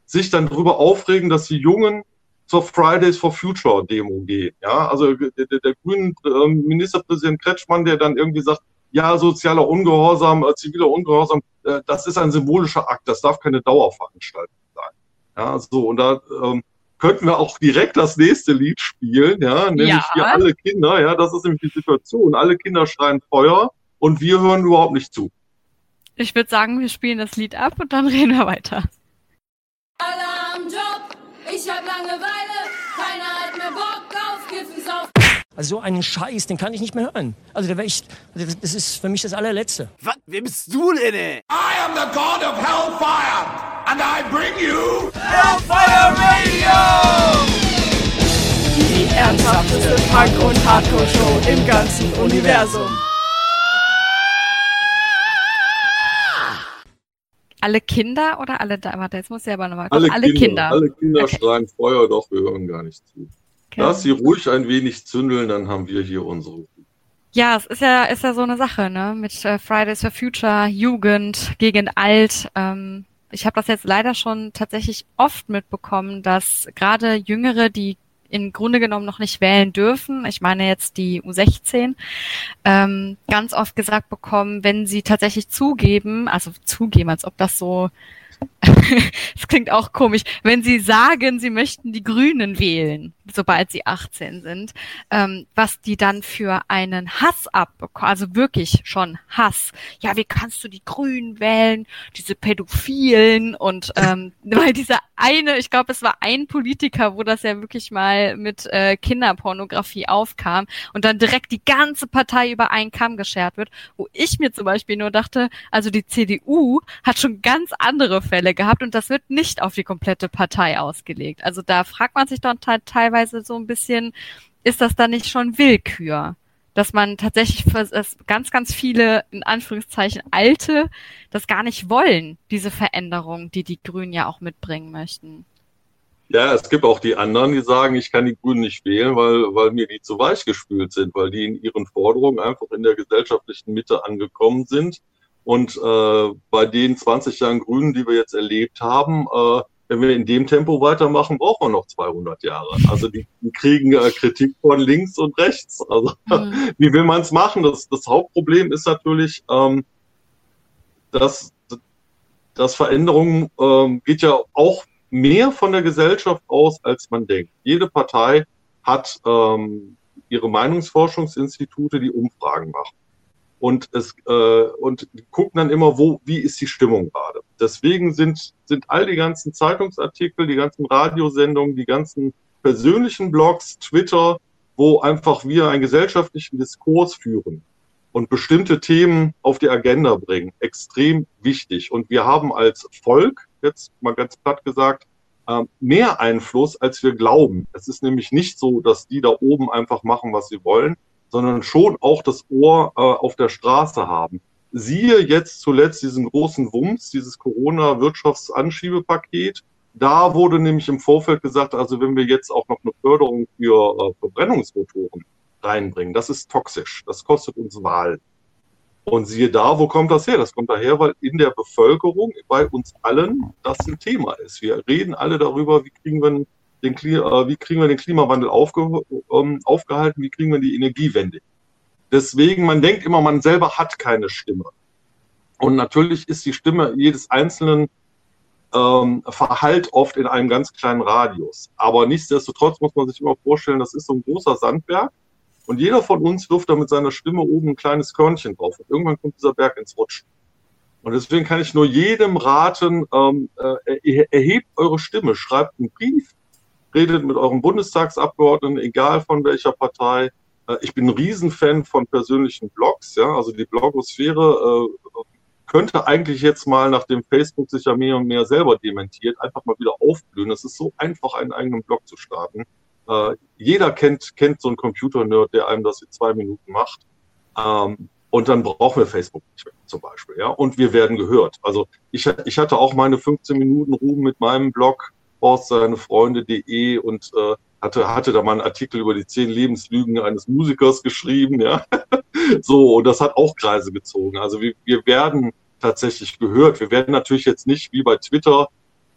Speaker 3: sich dann darüber aufregen, dass die Jungen zur Fridays for Future Demo gehen. Ja, also der, der, der grünen ähm, Ministerpräsident Kretschmann, der dann irgendwie sagt, ja, sozialer Ungehorsam, äh, ziviler Ungehorsam, äh, das ist ein symbolischer Akt, das darf keine Dauerveranstaltung sein. Ja, so, und da ähm, könnten wir auch direkt das nächste Lied spielen, ja, nämlich
Speaker 2: Ja.
Speaker 3: wir alle Kinder, ja, das ist nämlich die Situation. Alle Kinder schreien Feuer und wir hören überhaupt nicht zu.
Speaker 2: Ich würde sagen, wir spielen das Lied ab und dann reden wir weiter.
Speaker 6: Alle am Job, ich hab Langeweile, keiner hat mehr Bock auf Kiffen, Sauf.
Speaker 7: Also so einen Scheiß, den kann ich nicht mehr hören. Also der wäre ich, also das- ist für mich das allerletzte.
Speaker 8: Was? Wer bist du denn, ey?
Speaker 1: I am the god of hellfire, and I bring you
Speaker 9: Die ernsthafteste Punk- und Hardcore-Show im ganzen Universum.
Speaker 2: Alle Kinder oder alle da? Warte, jetzt muss ich aber nochmal
Speaker 3: Alle,
Speaker 2: alle
Speaker 3: Kinder,
Speaker 2: Kinder.
Speaker 3: alle Kinder
Speaker 2: Okay.
Speaker 3: schreien Feuer, doch wir hören gar nicht zu.
Speaker 2: Okay.
Speaker 3: Lass sie ruhig ein wenig zündeln, dann haben wir hier unsere.
Speaker 2: Ja, es ist ja, ist ja so eine Sache, ne? Mit äh, Fridays for Future, Jugend gegen Alt. Ähm, ich habe das jetzt leider schon tatsächlich oft mitbekommen, dass gerade Jüngere, die im Grunde genommen noch nicht wählen dürfen, ich meine jetzt die U16, ähm, ganz oft gesagt bekommen, wenn sie tatsächlich zugeben, also zugeben, als ob das so, das klingt auch komisch, wenn Sie sagen, Sie möchten die Grünen wählen, sobald Sie 18 sind, ähm, was die dann für einen Hass abbekommen, also wirklich schon Hass. Ja, wie kannst du die Grünen wählen, diese Pädophilen und ähm, weil dieser eine, ich glaube, es war ein Politiker, wo das ja wirklich mal mit äh, Kinderpornografie aufkam und dann direkt die ganze Partei über einen Kamm geschert wird, wo ich mir zum Beispiel nur dachte, also die CDU hat schon ganz andere Fälle gehabt und das wird nicht auf die komplette Partei ausgelegt. Also da fragt man sich dann teilweise so ein bisschen, ist das dann nicht schon Willkür? Dass man tatsächlich dass ganz, ganz viele, in Anführungszeichen, Alte das gar nicht wollen, diese Veränderung, die die Grünen ja auch mitbringen möchten.
Speaker 3: Ja, es gibt auch die anderen, die sagen, ich kann die Grünen nicht wählen, weil, weil mir die zu weich gespült sind, weil die in ihren Forderungen einfach in der gesellschaftlichen Mitte angekommen sind. Und äh, bei den 20 Jahren Grünen, die wir jetzt erlebt haben, äh, wenn wir in dem Tempo weitermachen, brauchen wir noch 200 Jahre. Also die, die kriegen äh, Kritik von links und rechts. Also mhm. wie will man es machen? Das, das Hauptproblem ist natürlich, ähm, dass, dass Veränderung ähm, geht ja auch mehr von der Gesellschaft aus, als man denkt. Jede Partei hat ähm, ihre Meinungsforschungsinstitute, die Umfragen machen. Und es äh, und gucken dann immer, wo, wie ist die Stimmung gerade. Deswegen sind, sind all die ganzen Zeitungsartikel, die ganzen Radiosendungen, die ganzen persönlichen Blogs, Twitter, wo einfach wir einen gesellschaftlichen Diskurs führen und bestimmte Themen auf die Agenda bringen, extrem wichtig. Und wir haben als Volk jetzt mal ganz platt gesagt, ähm, mehr Einfluss, als wir glauben. Es ist nämlich nicht so, dass die da oben einfach machen, was sie wollen, sondern schon auch das Ohr äh, auf der Straße haben. Siehe jetzt zuletzt diesen großen Wumms, dieses Corona-Wirtschaftsanschiebepaket. Da wurde nämlich im Vorfeld gesagt, also wenn wir jetzt auch noch eine Förderung für äh, Verbrennungsmotoren reinbringen, das ist toxisch, das kostet uns Wahlen. Und siehe da, wo kommt das her? Das kommt daher, weil in der Bevölkerung, bei uns allen, das ein Thema ist. Wir reden alle darüber, wie kriegen wir den, äh, wie kriegen wir den Klimawandel aufge, ähm, aufgehalten, wie kriegen wir die Energiewende. Deswegen, man denkt immer, man selber hat keine Stimme. Und natürlich ist die Stimme jedes Einzelnen ähm, verhallt oft in einem ganz kleinen Radius. Aber nichtsdestotrotz muss man sich immer vorstellen, das ist so ein großer Sandberg und jeder von uns wirft da mit seiner Stimme oben ein kleines Körnchen drauf. Und irgendwann kommt dieser Berg ins Rutschen. Und deswegen kann ich nur jedem raten, ähm, äh, erhebt eure Stimme, schreibt einen Brief, redet mit eurem Bundestagsabgeordneten, egal von welcher Partei. Äh, ich bin ein Riesenfan von persönlichen Blogs. Ja? Also die Blogosphäre äh, könnte eigentlich jetzt mal, nachdem Facebook sich ja mehr und mehr selber dementiert, einfach mal wieder aufblühen. Es ist so einfach, einen eigenen Blog zu starten. Äh, jeder kennt, kennt so einen Computer-Nerd, der einem das in zwei Minuten macht. Ähm, und dann brauchen wir Facebook nicht mehr, zum Beispiel. Ja? Und wir werden gehört. Also ich, ich hatte auch meine 15 Minuten Ruhm mit meinem Blog Freunde.de und äh, hatte, hatte da mal einen Artikel über die zehn Lebenslügen eines Musikers geschrieben. Ja? so, und das hat auch Kreise gezogen. Also wir, wir werden tatsächlich gehört. Wir werden natürlich jetzt nicht wie bei Twitter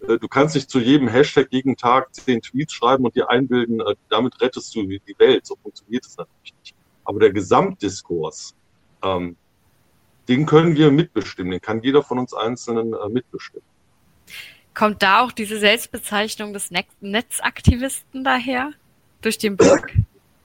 Speaker 3: äh, du kannst nicht zu jedem Hashtag jeden Tag zehn Tweets schreiben und dir einbilden, äh, damit rettest du die Welt. So funktioniert es natürlich nicht. Aber der Gesamtdiskurs, ähm, den können wir mitbestimmen, den kann jeder von uns Einzelnen äh, mitbestimmen.
Speaker 2: Kommt da auch diese Selbstbezeichnung des Netzaktivisten daher? Durch den Blog?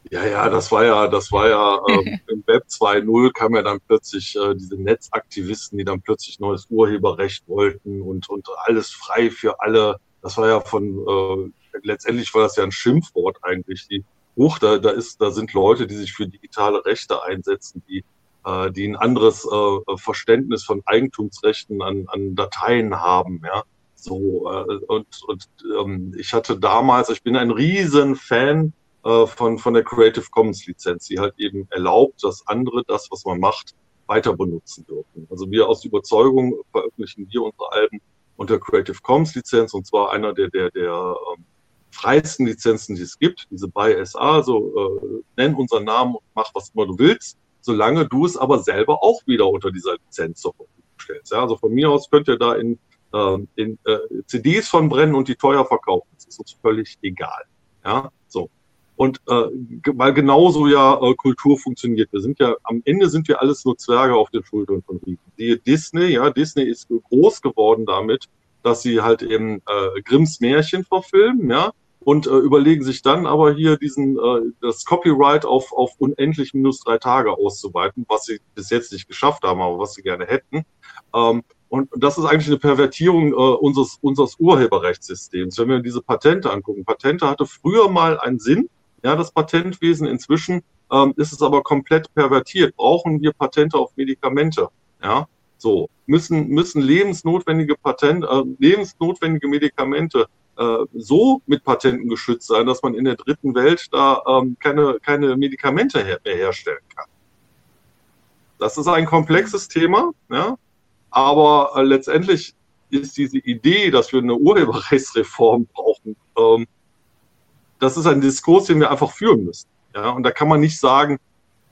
Speaker 3: Ja, ja, das war ja, das war ja ähm, im Web 2.0 kam ja dann plötzlich äh, diese Netzaktivisten, die dann plötzlich neues Urheberrecht wollten und, und alles frei für alle. Das war ja von äh, letztendlich war das ja ein Schimpfwort eigentlich. Die Huch, da, da ist, da sind Leute, die sich für digitale Rechte einsetzen, die äh, die ein anderes äh, Verständnis von Eigentumsrechten an, an Dateien haben, ja. So äh, und, und ähm, ich hatte damals, ich bin ein riesen Fan äh, von, von der Creative Commons Lizenz, die halt eben erlaubt, dass andere das, was man macht, weiter benutzen dürfen. Also wir aus Überzeugung veröffentlichen wir unsere Alben unter Creative Commons Lizenz und zwar einer der, der, der ähm, freisten Lizenzen, die es gibt, diese by SA, so äh, nenn unseren Namen und mach was immer du willst, solange du es aber selber auch wieder unter dieser Lizenz zur Verfügung stellst. Ja, also von mir aus könnt ihr da in, äh, in äh, CDs von brennen und die teuer verkaufen. Das ist uns völlig egal. Ja, so. Und äh, weil genauso ja äh, Kultur funktioniert. Wir sind ja, am Ende sind wir alles nur Zwerge auf den Schultern von Riesen. Siehe Disney, ja, Disney ist groß geworden damit, dass sie halt eben äh, Grimms Märchen verfilmen, ja, und äh, überlegen sich dann aber hier diesen äh, das Copyright auf, auf unendlich minus drei Tage auszuweiten, was sie bis jetzt nicht geschafft haben, aber was sie gerne hätten. Ähm, und das ist eigentlich eine Pervertierung äh, unseres, unseres Urheberrechtssystems. Wenn wir diese Patente angucken, Patente hatte früher mal einen Sinn, ja, das Patentwesen. Inzwischen ähm, ist es aber komplett pervertiert. Brauchen wir Patente auf Medikamente? Ja, so müssen müssen lebensnotwendige Patent, äh, lebensnotwendige Medikamente äh, so mit Patenten geschützt sein, dass man in der dritten Welt da ähm, keine, keine Medikamente her mehr herstellen kann. Das ist ein komplexes Thema, ja, aber äh, letztendlich ist diese Idee, dass wir eine Urheberrechtsreform brauchen, ähm, das ist ein Diskurs, den wir einfach führen müssen. Ja, und da kann man nicht sagen,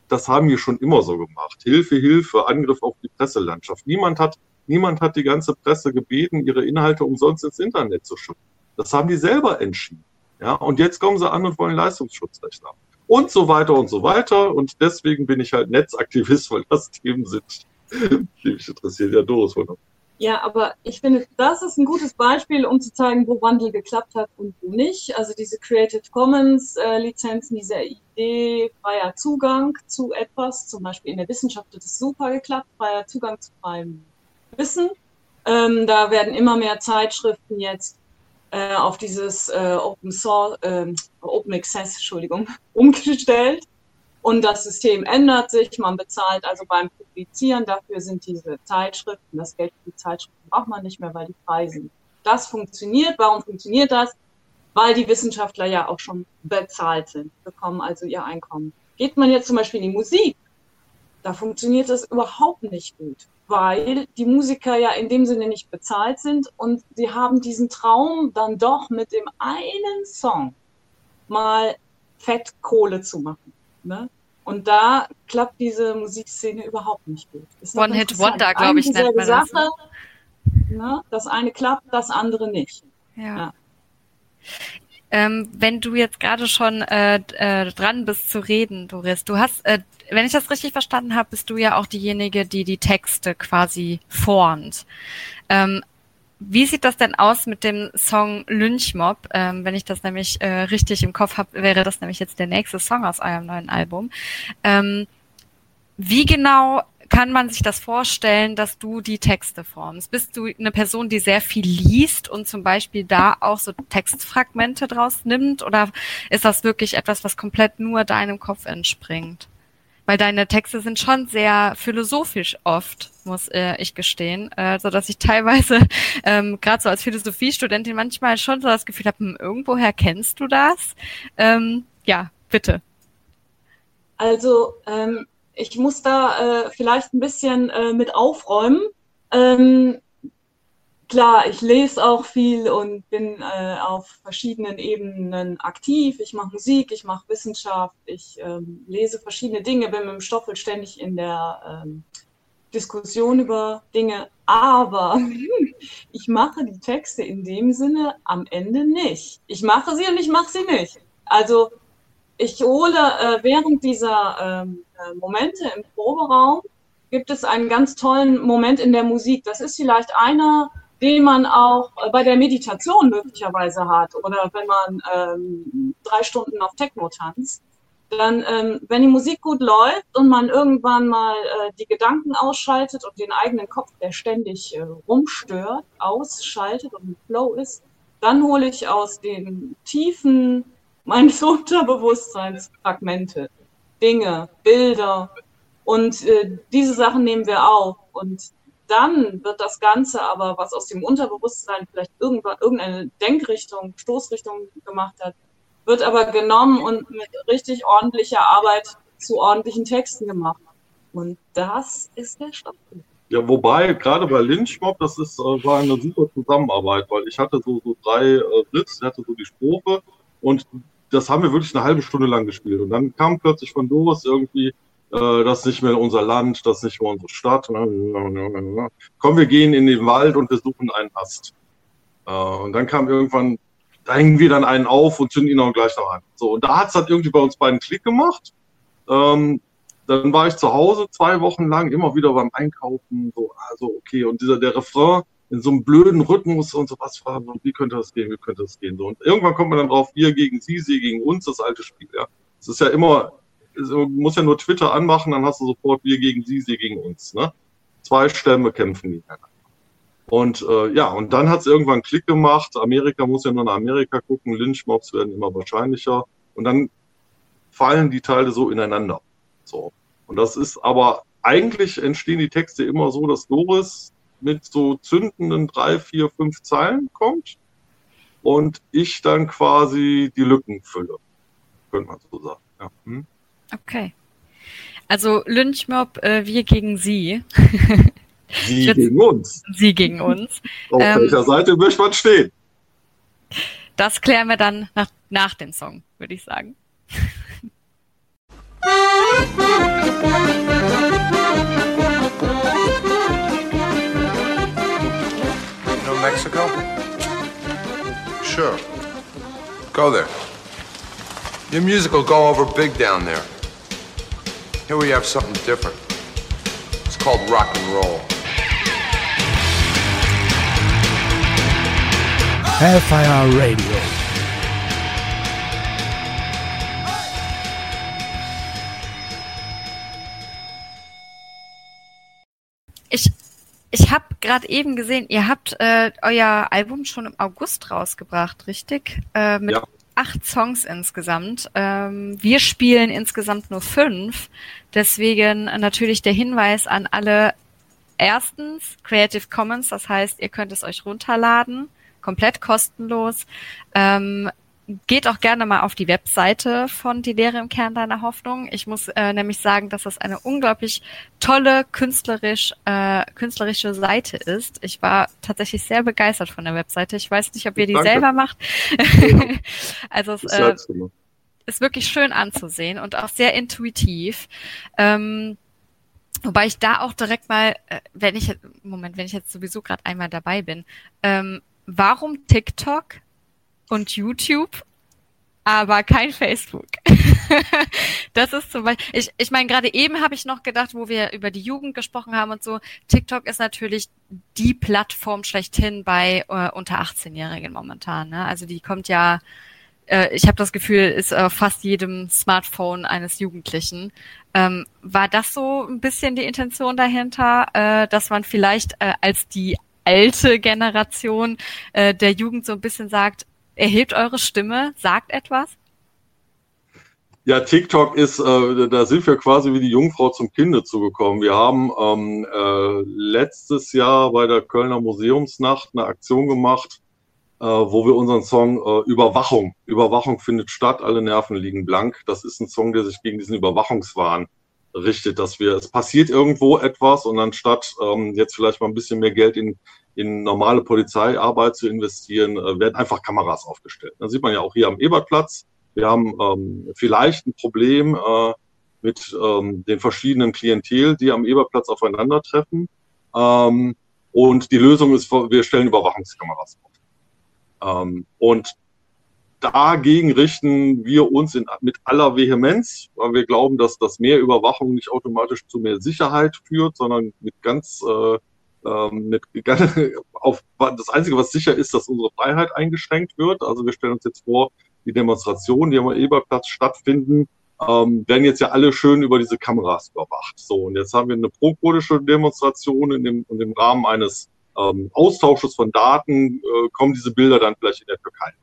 Speaker 3: das haben wir schon immer so gemacht. Hilfe, Hilfe, Angriff auf die Presselandschaft. Niemand hat, niemand hat die ganze Presse gebeten, ihre Inhalte umsonst ins Internet zu schütten. Das haben die selber entschieden. Ja, und jetzt kommen sie an und wollen Leistungsschutzrecht haben. Und so weiter und so weiter. Und deswegen bin ich halt Netzaktivist, weil das Themen sind, mich interessieren. Ja, Doris, von
Speaker 4: ja, aber ich finde, das ist ein gutes Beispiel, um zu zeigen, wo Wandel geklappt hat und wo nicht. Also diese Creative Commons äh, Lizenzen, diese Idee, freier Zugang zu etwas, zum Beispiel in der Wissenschaft hat es super geklappt, freier Zugang zu freiem Wissen. Ähm, da werden immer mehr Zeitschriften jetzt äh, auf dieses äh, Open Source, äh, Open Access, Entschuldigung, umgestellt. Und das System ändert sich, man bezahlt also beim Publizieren, dafür sind diese Zeitschriften, das Geld für die Zeitschriften braucht man nicht mehr, weil die frei sind. Das funktioniert. Warum funktioniert das? Weil die Wissenschaftler ja auch schon bezahlt sind, bekommen also ihr Einkommen. Geht man jetzt zum Beispiel in die Musik, da funktioniert das überhaupt nicht gut weil die Musiker ja in dem Sinne nicht bezahlt sind und sie haben diesen Traum dann doch mit dem einen Song mal Fettkohle zu machen. Ne? Und da klappt diese Musikszene überhaupt nicht gut.
Speaker 2: One Hit Wonder, glaube ich, nennt man
Speaker 4: Sache, das. Ne? Das eine klappt, das andere nicht.
Speaker 2: ja. ja. Ähm, wenn du jetzt gerade schon äh, äh, dran bist zu reden, Doris, du hast, äh, wenn ich das richtig verstanden habe, bist du ja auch diejenige, die die Texte quasi formt. Ähm, wie sieht das denn aus mit dem Song Lynchmob? Ähm, wenn ich das nämlich äh, richtig im Kopf habe, wäre das nämlich jetzt der nächste Song aus eurem neuen Album. Ähm, wie genau kann man sich das vorstellen, dass du die Texte formst? Bist du eine Person, die sehr viel liest und zum Beispiel da auch so Textfragmente draus nimmt? Oder ist das wirklich etwas, was komplett nur deinem Kopf entspringt? Weil deine Texte sind schon sehr philosophisch oft, muss äh, ich gestehen, äh, so dass ich teilweise ähm, gerade so als Philosophiestudentin manchmal schon so das Gefühl habe, hm, irgendwoher kennst du das? Ähm, ja, bitte.
Speaker 4: Also ähm, ich muss da äh, vielleicht ein bisschen äh, mit aufräumen. Ähm, klar, ich lese auch viel und bin äh, auf verschiedenen Ebenen aktiv. Ich mache Musik, ich mache Wissenschaft, ich ähm, lese verschiedene Dinge, bin mit dem Stoffel ständig in der ähm, Diskussion über Dinge. Aber ich mache die Texte in dem Sinne am Ende nicht. Ich mache sie und ich mache sie nicht. Also ich hole äh, während dieser ähm, äh, Momente im Proberaum gibt es einen ganz tollen Moment in der Musik. Das ist vielleicht einer, den man auch äh, bei der Meditation möglicherweise hat oder wenn man ähm, drei Stunden auf Techno tanzt. Dann, ähm, wenn die Musik gut läuft und man irgendwann mal äh, die Gedanken ausschaltet und den eigenen Kopf, der ständig äh, rumstört, ausschaltet und im Flow ist, dann hole ich aus den tiefen meines Unterbewusstseinsfragmente, Dinge, Bilder. Und äh, diese Sachen nehmen wir auf. Und dann wird das Ganze aber, was aus dem Unterbewusstsein vielleicht irgendwann irgendeine Denkrichtung, Stoßrichtung gemacht hat, wird aber genommen und mit richtig ordentlicher Arbeit zu ordentlichen Texten gemacht. Und das ist der Stoff.
Speaker 3: Ja, wobei, gerade bei Lynchmob, das ist, äh, war eine super Zusammenarbeit, weil ich hatte so, so drei äh, Blitz, ich hatte so die Strophe und das haben wir wirklich eine halbe Stunde lang gespielt. Und dann kam plötzlich von Doris irgendwie, das ist nicht mehr unser Land, das ist nicht mehr unsere Stadt. Komm, wir gehen in den Wald und wir suchen einen Ast. Äh, und dann kam irgendwann, da hängen wir dann einen auf und zünden ihn auch gleich noch an. So, und da hat es dann irgendwie bei uns beiden Klick gemacht. Ähm, dann war ich zu Hause zwei Wochen lang, immer wieder beim Einkaufen, so, also okay, und dieser, der Refrain, in so einem blöden Rhythmus und so, was war, wie könnte das gehen, wie könnte das gehen, so. Und irgendwann kommt man dann drauf, wir gegen sie, sie gegen uns, das alte Spiel, ja. Es ist ja immer, du musst ja nur Twitter anmachen, dann hast du sofort wir gegen sie, sie gegen uns, ne? Zwei Stämme kämpfen gegeneinander. Und äh, ja, und dann hat es irgendwann Klick gemacht. Amerika muss ja nur nach Amerika gucken, Lynchmobs werden immer wahrscheinlicher. Und dann fallen die Teile so ineinander. So. Und das ist aber eigentlich entstehen die Texte immer so, dass Doris mit so zündenden drei, vier, fünf Zeilen kommt und ich dann quasi die Lücken fülle, könnte man so sagen. Ja. Hm?
Speaker 2: Okay. Also Lynchmob, äh, wir gegen Sie.
Speaker 3: Sie Jetzt, gegen uns.
Speaker 2: Sie gegen uns.
Speaker 3: Auf ähm, welcher Seite möchte man stehen?
Speaker 2: Das klären wir dann nach, nach dem Song, würde ich sagen.
Speaker 10: know Mexico? Sure. Go there. Your music will go over big down there. Here we have something different. It's called rock and roll.
Speaker 1: Hellfire Radio.
Speaker 2: Ich, ich habe gerade eben gesehen, ihr habt äh, euer Album schon im August rausgebracht, richtig? Äh, mit ja. Acht Songs insgesamt. Ähm, wir spielen insgesamt nur fünf. Deswegen natürlich der Hinweis an alle. Erstens Creative Commons, das heißt, ihr könnt es euch runterladen komplett kostenlos. Ähm, geht auch gerne mal auf die Webseite von Die Lehre im Kern deiner Hoffnung. Ich muss äh, nämlich sagen, dass das eine unglaublich tolle künstlerisch, äh, künstlerische Seite ist. Ich war tatsächlich sehr begeistert von der Webseite. Ich weiß nicht, ob ihr die Danke. selber macht. also es äh, ist wirklich schön anzusehen und auch sehr intuitiv. Ähm, Wobei ich da auch direkt mal, äh, wenn ich, Moment, wenn ich jetzt sowieso gerade einmal dabei bin, ähm, warum TikTok und YouTube, aber kein Facebook? das ist zum Beispiel, ich, ich meine, gerade eben habe ich noch gedacht, wo wir über die Jugend gesprochen haben und so, TikTok ist natürlich die Plattform schlechthin bei äh, unter 18-Jährigen momentan. Ne? Also die kommt ja, äh, ich habe das Gefühl, ist auf fast jedem Smartphone eines Jugendlichen. Ähm, war das so ein bisschen die Intention dahinter, äh, dass man vielleicht äh, als die alte Generation äh, der Jugend so ein bisschen sagt, erhebt eure Stimme, sagt etwas?
Speaker 3: Ja, TikTok ist, äh, da sind wir quasi wie die Jungfrau zum Kinde zugekommen. Wir haben ähm, äh, letztes Jahr bei der Kölner Museumsnacht eine Aktion gemacht, äh, wo wir unseren Song äh, Überwachung, Überwachung findet statt, alle Nerven liegen blank. Das ist ein Song, der sich gegen diesen Überwachungswahn richtet, dass wir, es passiert irgendwo etwas und anstatt ähm, jetzt vielleicht mal ein bisschen mehr Geld in, in normale Polizeiarbeit zu investieren, äh, werden einfach Kameras aufgestellt. Da sieht man ja auch hier am Ebertplatz. Wir haben ähm, vielleicht ein Problem äh, mit ähm, den verschiedenen Klientel, die am Ebertplatz aufeinandertreffen. Ähm, und die Lösung ist, wir stellen Überwachungskameras auf. Ähm, und dagegen richten wir uns in, mit aller Vehemenz, weil wir glauben, dass das mehr Überwachung nicht automatisch zu mehr Sicherheit führt, sondern mit ganz, äh, ähm, auf, das Einzige, was sicher ist, dass unsere Freiheit eingeschränkt wird. Also wir stellen uns jetzt vor, die Demonstrationen, die am Eberplatz stattfinden, ähm, werden jetzt ja alle schön über diese Kameras überwacht. So, und jetzt haben wir eine pro-kurdische Demonstration in dem, in dem Rahmen eines ähm, Austausches von Daten, äh, kommen diese Bilder dann vielleicht in der Türkei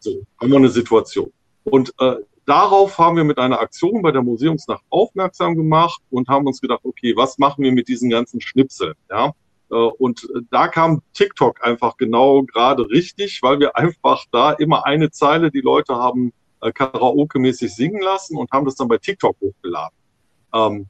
Speaker 3: so, haben wir eine Situation. Und äh, darauf haben wir mit einer Aktion bei der Museumsnacht aufmerksam gemacht und haben uns gedacht, okay, was machen wir mit diesen ganzen Schnipseln? Ja? Äh, und da kam TikTok einfach genau gerade richtig, weil wir einfach da immer eine Zeile, die Leute haben äh, Karaoke-mäßig singen lassen und haben das dann bei TikTok hochgeladen. Ähm,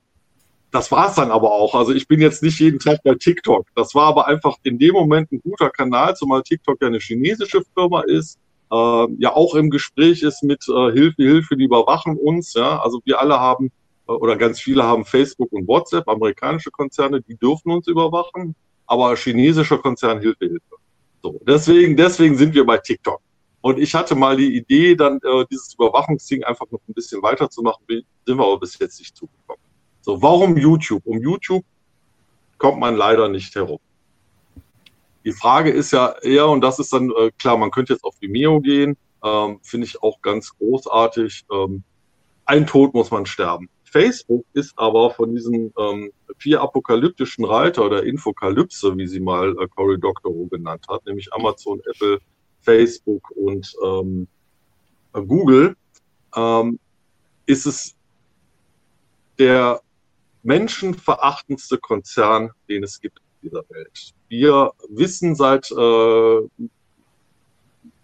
Speaker 3: das war es dann aber auch. Also ich bin jetzt nicht jeden Tag bei TikTok. Das war aber einfach in dem Moment ein guter Kanal, zumal TikTok ja eine chinesische Firma ist äh, ja auch im Gespräch ist mit äh, Hilfe, Hilfe, die überwachen uns. Ja, also wir alle haben äh, oder ganz viele haben Facebook und WhatsApp, amerikanische Konzerne, die dürfen uns überwachen, aber chinesische Konzern Hilfe, Hilfe. So, deswegen, deswegen sind wir bei TikTok. Und ich hatte mal die Idee, dann äh, dieses Überwachungsding einfach noch ein bisschen weiterzumachen, sind wir aber bis jetzt nicht zugekommen. So, warum YouTube? Um YouTube kommt man leider nicht herum. Die Frage ist ja eher, und das ist dann äh, klar, man könnte jetzt auf Vimeo gehen, ähm, finde ich auch ganz großartig. Ähm, ein Tod muss man sterben. Facebook ist aber von diesen ähm, vier apokalyptischen Reiter oder Infokalypse, wie sie mal äh, Cory Doctorow genannt hat, nämlich Amazon, Apple, Facebook und ähm, Google, ähm, ist es der menschenverachtendste Konzern, den es gibt dieser Welt. Wir wissen seit, äh,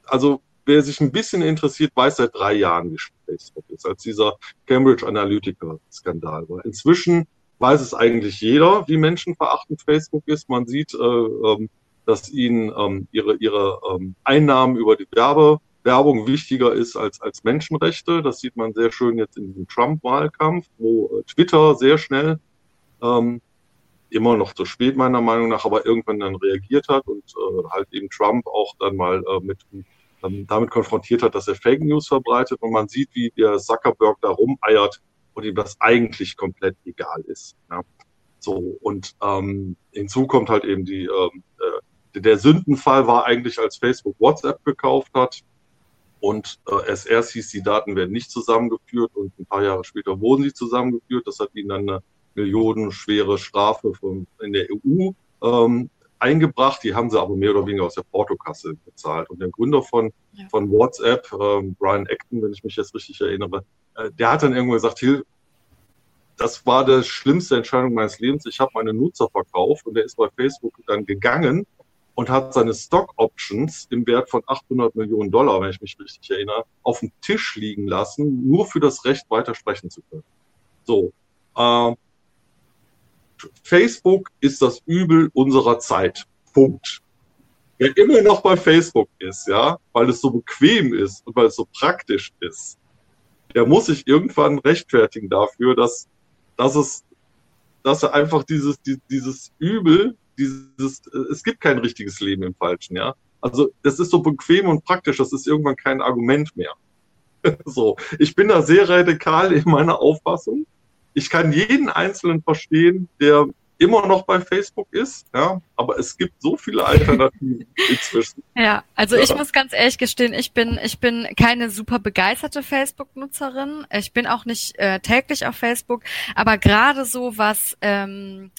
Speaker 3: also wer sich ein bisschen interessiert, weiß seit drei Jahren, wie Facebook ist, als dieser Cambridge Analytica-Skandal war. Inzwischen weiß es eigentlich jeder, wie menschenverachtend Facebook ist. Man sieht, äh, ähm, dass ihnen ähm, ihre, ihre ähm, Einnahmen über die Werbe, Werbung wichtiger ist als, als Menschenrechte. Das sieht man sehr schön jetzt in diesem Trump-Wahlkampf, wo äh, Twitter sehr schnell, ähm, immer noch zu spät meiner Meinung nach, aber irgendwann dann reagiert hat und äh, halt eben Trump auch dann mal äh, mit ähm, damit konfrontiert hat, dass er Fake News verbreitet und man sieht, wie der Zuckerberg da rumeiert und ihm das eigentlich komplett egal ist. Ja. So, und ähm, hinzu kommt halt eben die, ähm, äh, der Sündenfall war eigentlich, als Facebook WhatsApp gekauft hat und äh, es erst hieß, die Daten werden nicht zusammengeführt und ein paar Jahre später wurden sie zusammengeführt. Das hat ihnen dann eine millionenschwere Strafe von, in der EU ähm, eingebracht, die haben sie aber mehr oder weniger aus der Portokasse bezahlt. Und der Gründer von, ja. von WhatsApp, ähm, Brian Acton, wenn ich mich jetzt richtig erinnere, äh, der hat dann irgendwo gesagt, Hill, das war die schlimmste Entscheidung meines Lebens. Ich habe meine Nutzer verkauft und der ist bei Facebook dann gegangen und hat seine Stock Options im Wert von 800 Millionen Dollar, wenn ich mich richtig erinnere, auf dem Tisch liegen lassen, nur für das Recht weiter sprechen zu können. So, äh, Facebook ist das Übel unserer Zeit. Punkt. Wer immer noch bei Facebook ist, ja, weil es so bequem ist und weil es so praktisch ist, der muss sich irgendwann rechtfertigen dafür, dass, dass es, dass er einfach dieses, dieses Übel, dieses, es gibt kein richtiges Leben im Falschen, ja. Also, das ist so bequem und praktisch, das ist irgendwann kein Argument mehr. so. Ich bin da sehr radikal in meiner Auffassung ich kann jeden Einzelnen verstehen, der immer noch bei Facebook ist, ja, aber es gibt so viele Alternativen inzwischen.
Speaker 2: Ja, also ja. ich muss ganz ehrlich gestehen, ich bin ich bin keine super begeisterte Facebook-Nutzerin. Ich bin auch nicht äh, täglich auf Facebook, aber gerade so was ähm,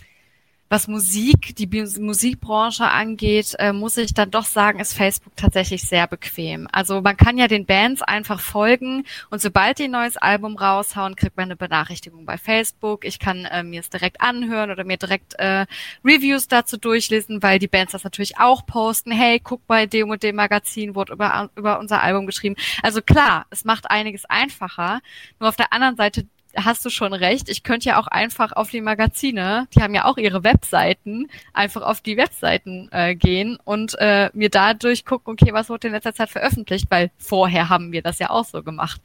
Speaker 2: was Musik, die Musikbranche angeht, äh, muss ich dann doch sagen, ist Facebook tatsächlich sehr bequem. Also man kann ja den Bands einfach folgen und sobald die ein neues Album raushauen, kriegt man eine Benachrichtigung bei Facebook. Ich kann äh, mir es direkt anhören oder mir direkt äh, Reviews dazu durchlesen, weil die Bands das natürlich auch posten. Hey, guck bei dem und dem Magazin, wurde über, über unser Album geschrieben. Also klar, es macht einiges einfacher. Nur auf der anderen Seite hast du schon recht. Ich könnte ja auch einfach auf die Magazine, die haben ja auch ihre Webseiten, einfach auf die Webseiten äh, gehen und äh, mir dadurch gucken, okay, was wurde in letzter Zeit veröffentlicht, weil vorher haben wir das ja auch so gemacht.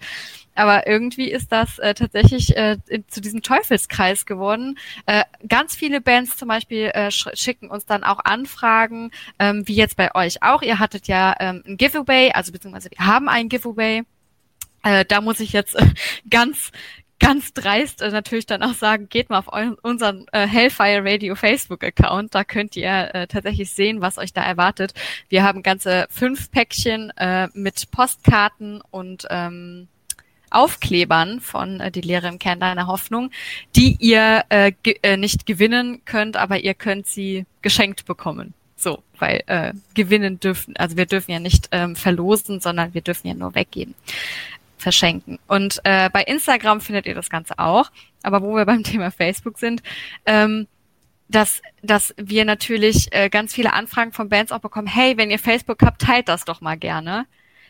Speaker 2: Aber irgendwie ist das äh, tatsächlich äh, zu diesem Teufelskreis geworden. Äh, ganz viele Bands zum Beispiel äh, schicken uns dann auch Anfragen, ähm, wie jetzt bei euch auch. Ihr hattet ja ähm, ein Giveaway, also beziehungsweise wir haben ein Giveaway. Äh, da muss ich jetzt äh, ganz ganz dreist äh, natürlich dann auch sagen, geht mal auf unseren äh, Hellfire Radio Facebook-Account. Da könnt ihr äh, tatsächlich sehen, was euch da erwartet. Wir haben ganze fünf Päckchen äh, mit Postkarten und ähm, Aufklebern von äh, Die Lehre im Kern deiner Hoffnung, die ihr äh, ge äh, nicht gewinnen könnt, aber ihr könnt sie geschenkt bekommen. So, weil äh, gewinnen dürfen, also wir dürfen ja nicht ähm, verlosen, sondern wir dürfen ja nur weggeben verschenken. Und äh, bei Instagram findet ihr das Ganze auch. Aber wo wir beim Thema Facebook sind, ähm, dass, dass wir natürlich äh, ganz viele Anfragen von Bands auch bekommen, hey, wenn ihr Facebook habt, teilt das doch mal gerne.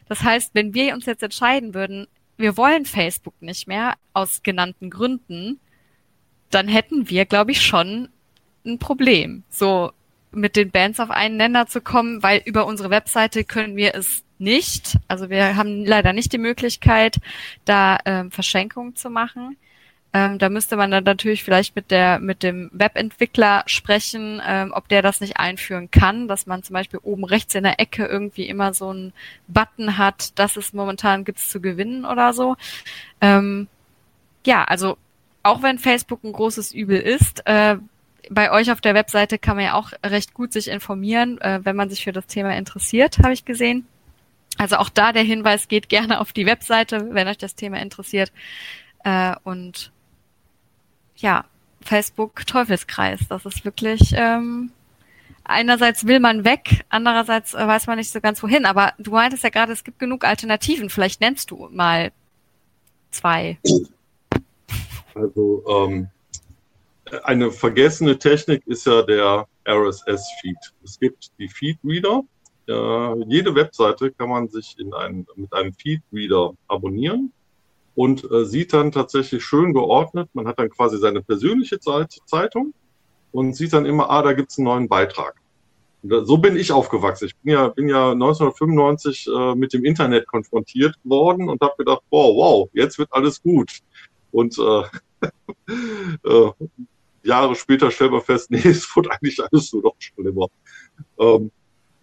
Speaker 2: Das heißt, wenn wir uns jetzt entscheiden würden, wir wollen Facebook nicht mehr aus genannten Gründen, dann hätten wir, glaube ich, schon ein Problem, so mit den Bands auf einen Nenner zu kommen, weil über unsere Webseite können wir es nicht. Also wir haben leider nicht die Möglichkeit, da ähm, Verschenkungen zu machen. Ähm, da müsste man dann natürlich vielleicht mit der mit dem Webentwickler sprechen, ähm, ob der das nicht einführen kann, dass man zum Beispiel oben rechts in der Ecke irgendwie immer so einen Button hat, dass es momentan gibt's zu gewinnen oder so. Ähm, ja, also auch wenn Facebook ein großes Übel ist, äh, bei euch auf der Webseite kann man ja auch recht gut sich informieren, äh, wenn man sich für das Thema interessiert, habe ich gesehen. Also auch da der Hinweis, geht gerne auf die Webseite, wenn euch das Thema interessiert. Äh, und ja, Facebook Teufelskreis. Das ist wirklich, ähm, einerseits will man weg, andererseits äh, weiß man nicht so ganz wohin. Aber du meintest ja gerade, es gibt genug Alternativen. Vielleicht nennst du mal zwei.
Speaker 3: Also ähm, eine vergessene Technik ist ja der RSS-Feed. Es gibt die Feed-Reader. Äh, jede Webseite kann man sich in einen, mit einem Feed-Reader abonnieren und äh, sieht dann tatsächlich schön geordnet. Man hat dann quasi seine persönliche Zeitung und sieht dann immer, ah, da gibt's einen neuen Beitrag. So bin ich aufgewachsen. Ich bin ja, bin ja 1995 äh, mit dem Internet konfrontiert worden und habe gedacht, wow, wow, jetzt wird alles gut. Und äh, äh, Jahre später stellt man fest, nee, es wird eigentlich alles nur noch schlimmer. Ähm,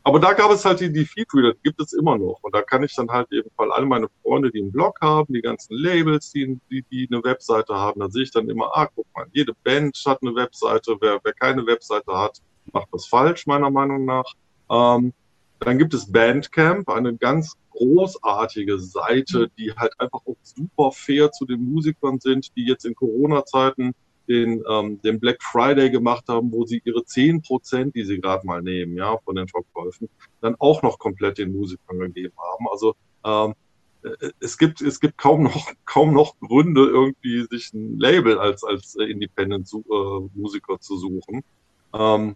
Speaker 3: aber da gab es halt die, die Feedreader, die gibt es immer noch. Und da kann ich dann halt eben, weil alle meine Freunde, die einen Blog haben, die ganzen Labels, die, die, die eine Webseite haben, da sehe ich dann immer, ah, guck mal, jede Band hat eine Webseite. Wer, wer keine Webseite hat, macht das falsch, meiner Meinung nach. Ähm, dann gibt es Bandcamp, eine ganz großartige Seite, die halt einfach auch super fair zu den Musikern sind, die jetzt in Corona-Zeiten den, ähm, den Black Friday gemacht haben, wo sie ihre zehn Prozent, die sie gerade mal nehmen, ja, von den Verkäufen, dann auch noch komplett den Musikern gegeben haben. Also ähm, äh, es gibt es gibt kaum noch kaum noch Gründe irgendwie sich ein Label als als äh, Independent äh, zu suchen. Ähm,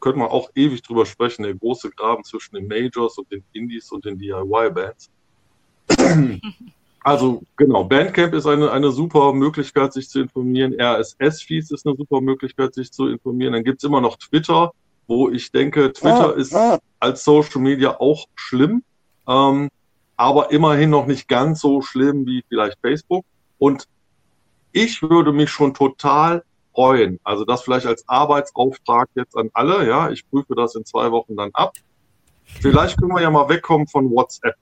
Speaker 3: könnte man auch ewig drüber sprechen, der große Graben zwischen den Majors und den Indies und den DIY Bands. Also genau, Bandcamp ist eine, eine super Möglichkeit, sich zu informieren. RSS-Feeds ist eine super Möglichkeit, sich zu informieren. Dann gibt's immer noch Twitter, wo ich denke, Twitter ist als Social Media auch schlimm, ähm, aber immerhin noch nicht ganz so schlimm wie vielleicht Facebook. Und ich würde mich schon total freuen. Also das vielleicht als Arbeitsauftrag jetzt an alle. Ja, ich prüfe das in zwei Wochen dann ab. Vielleicht können wir ja mal wegkommen von WhatsApp.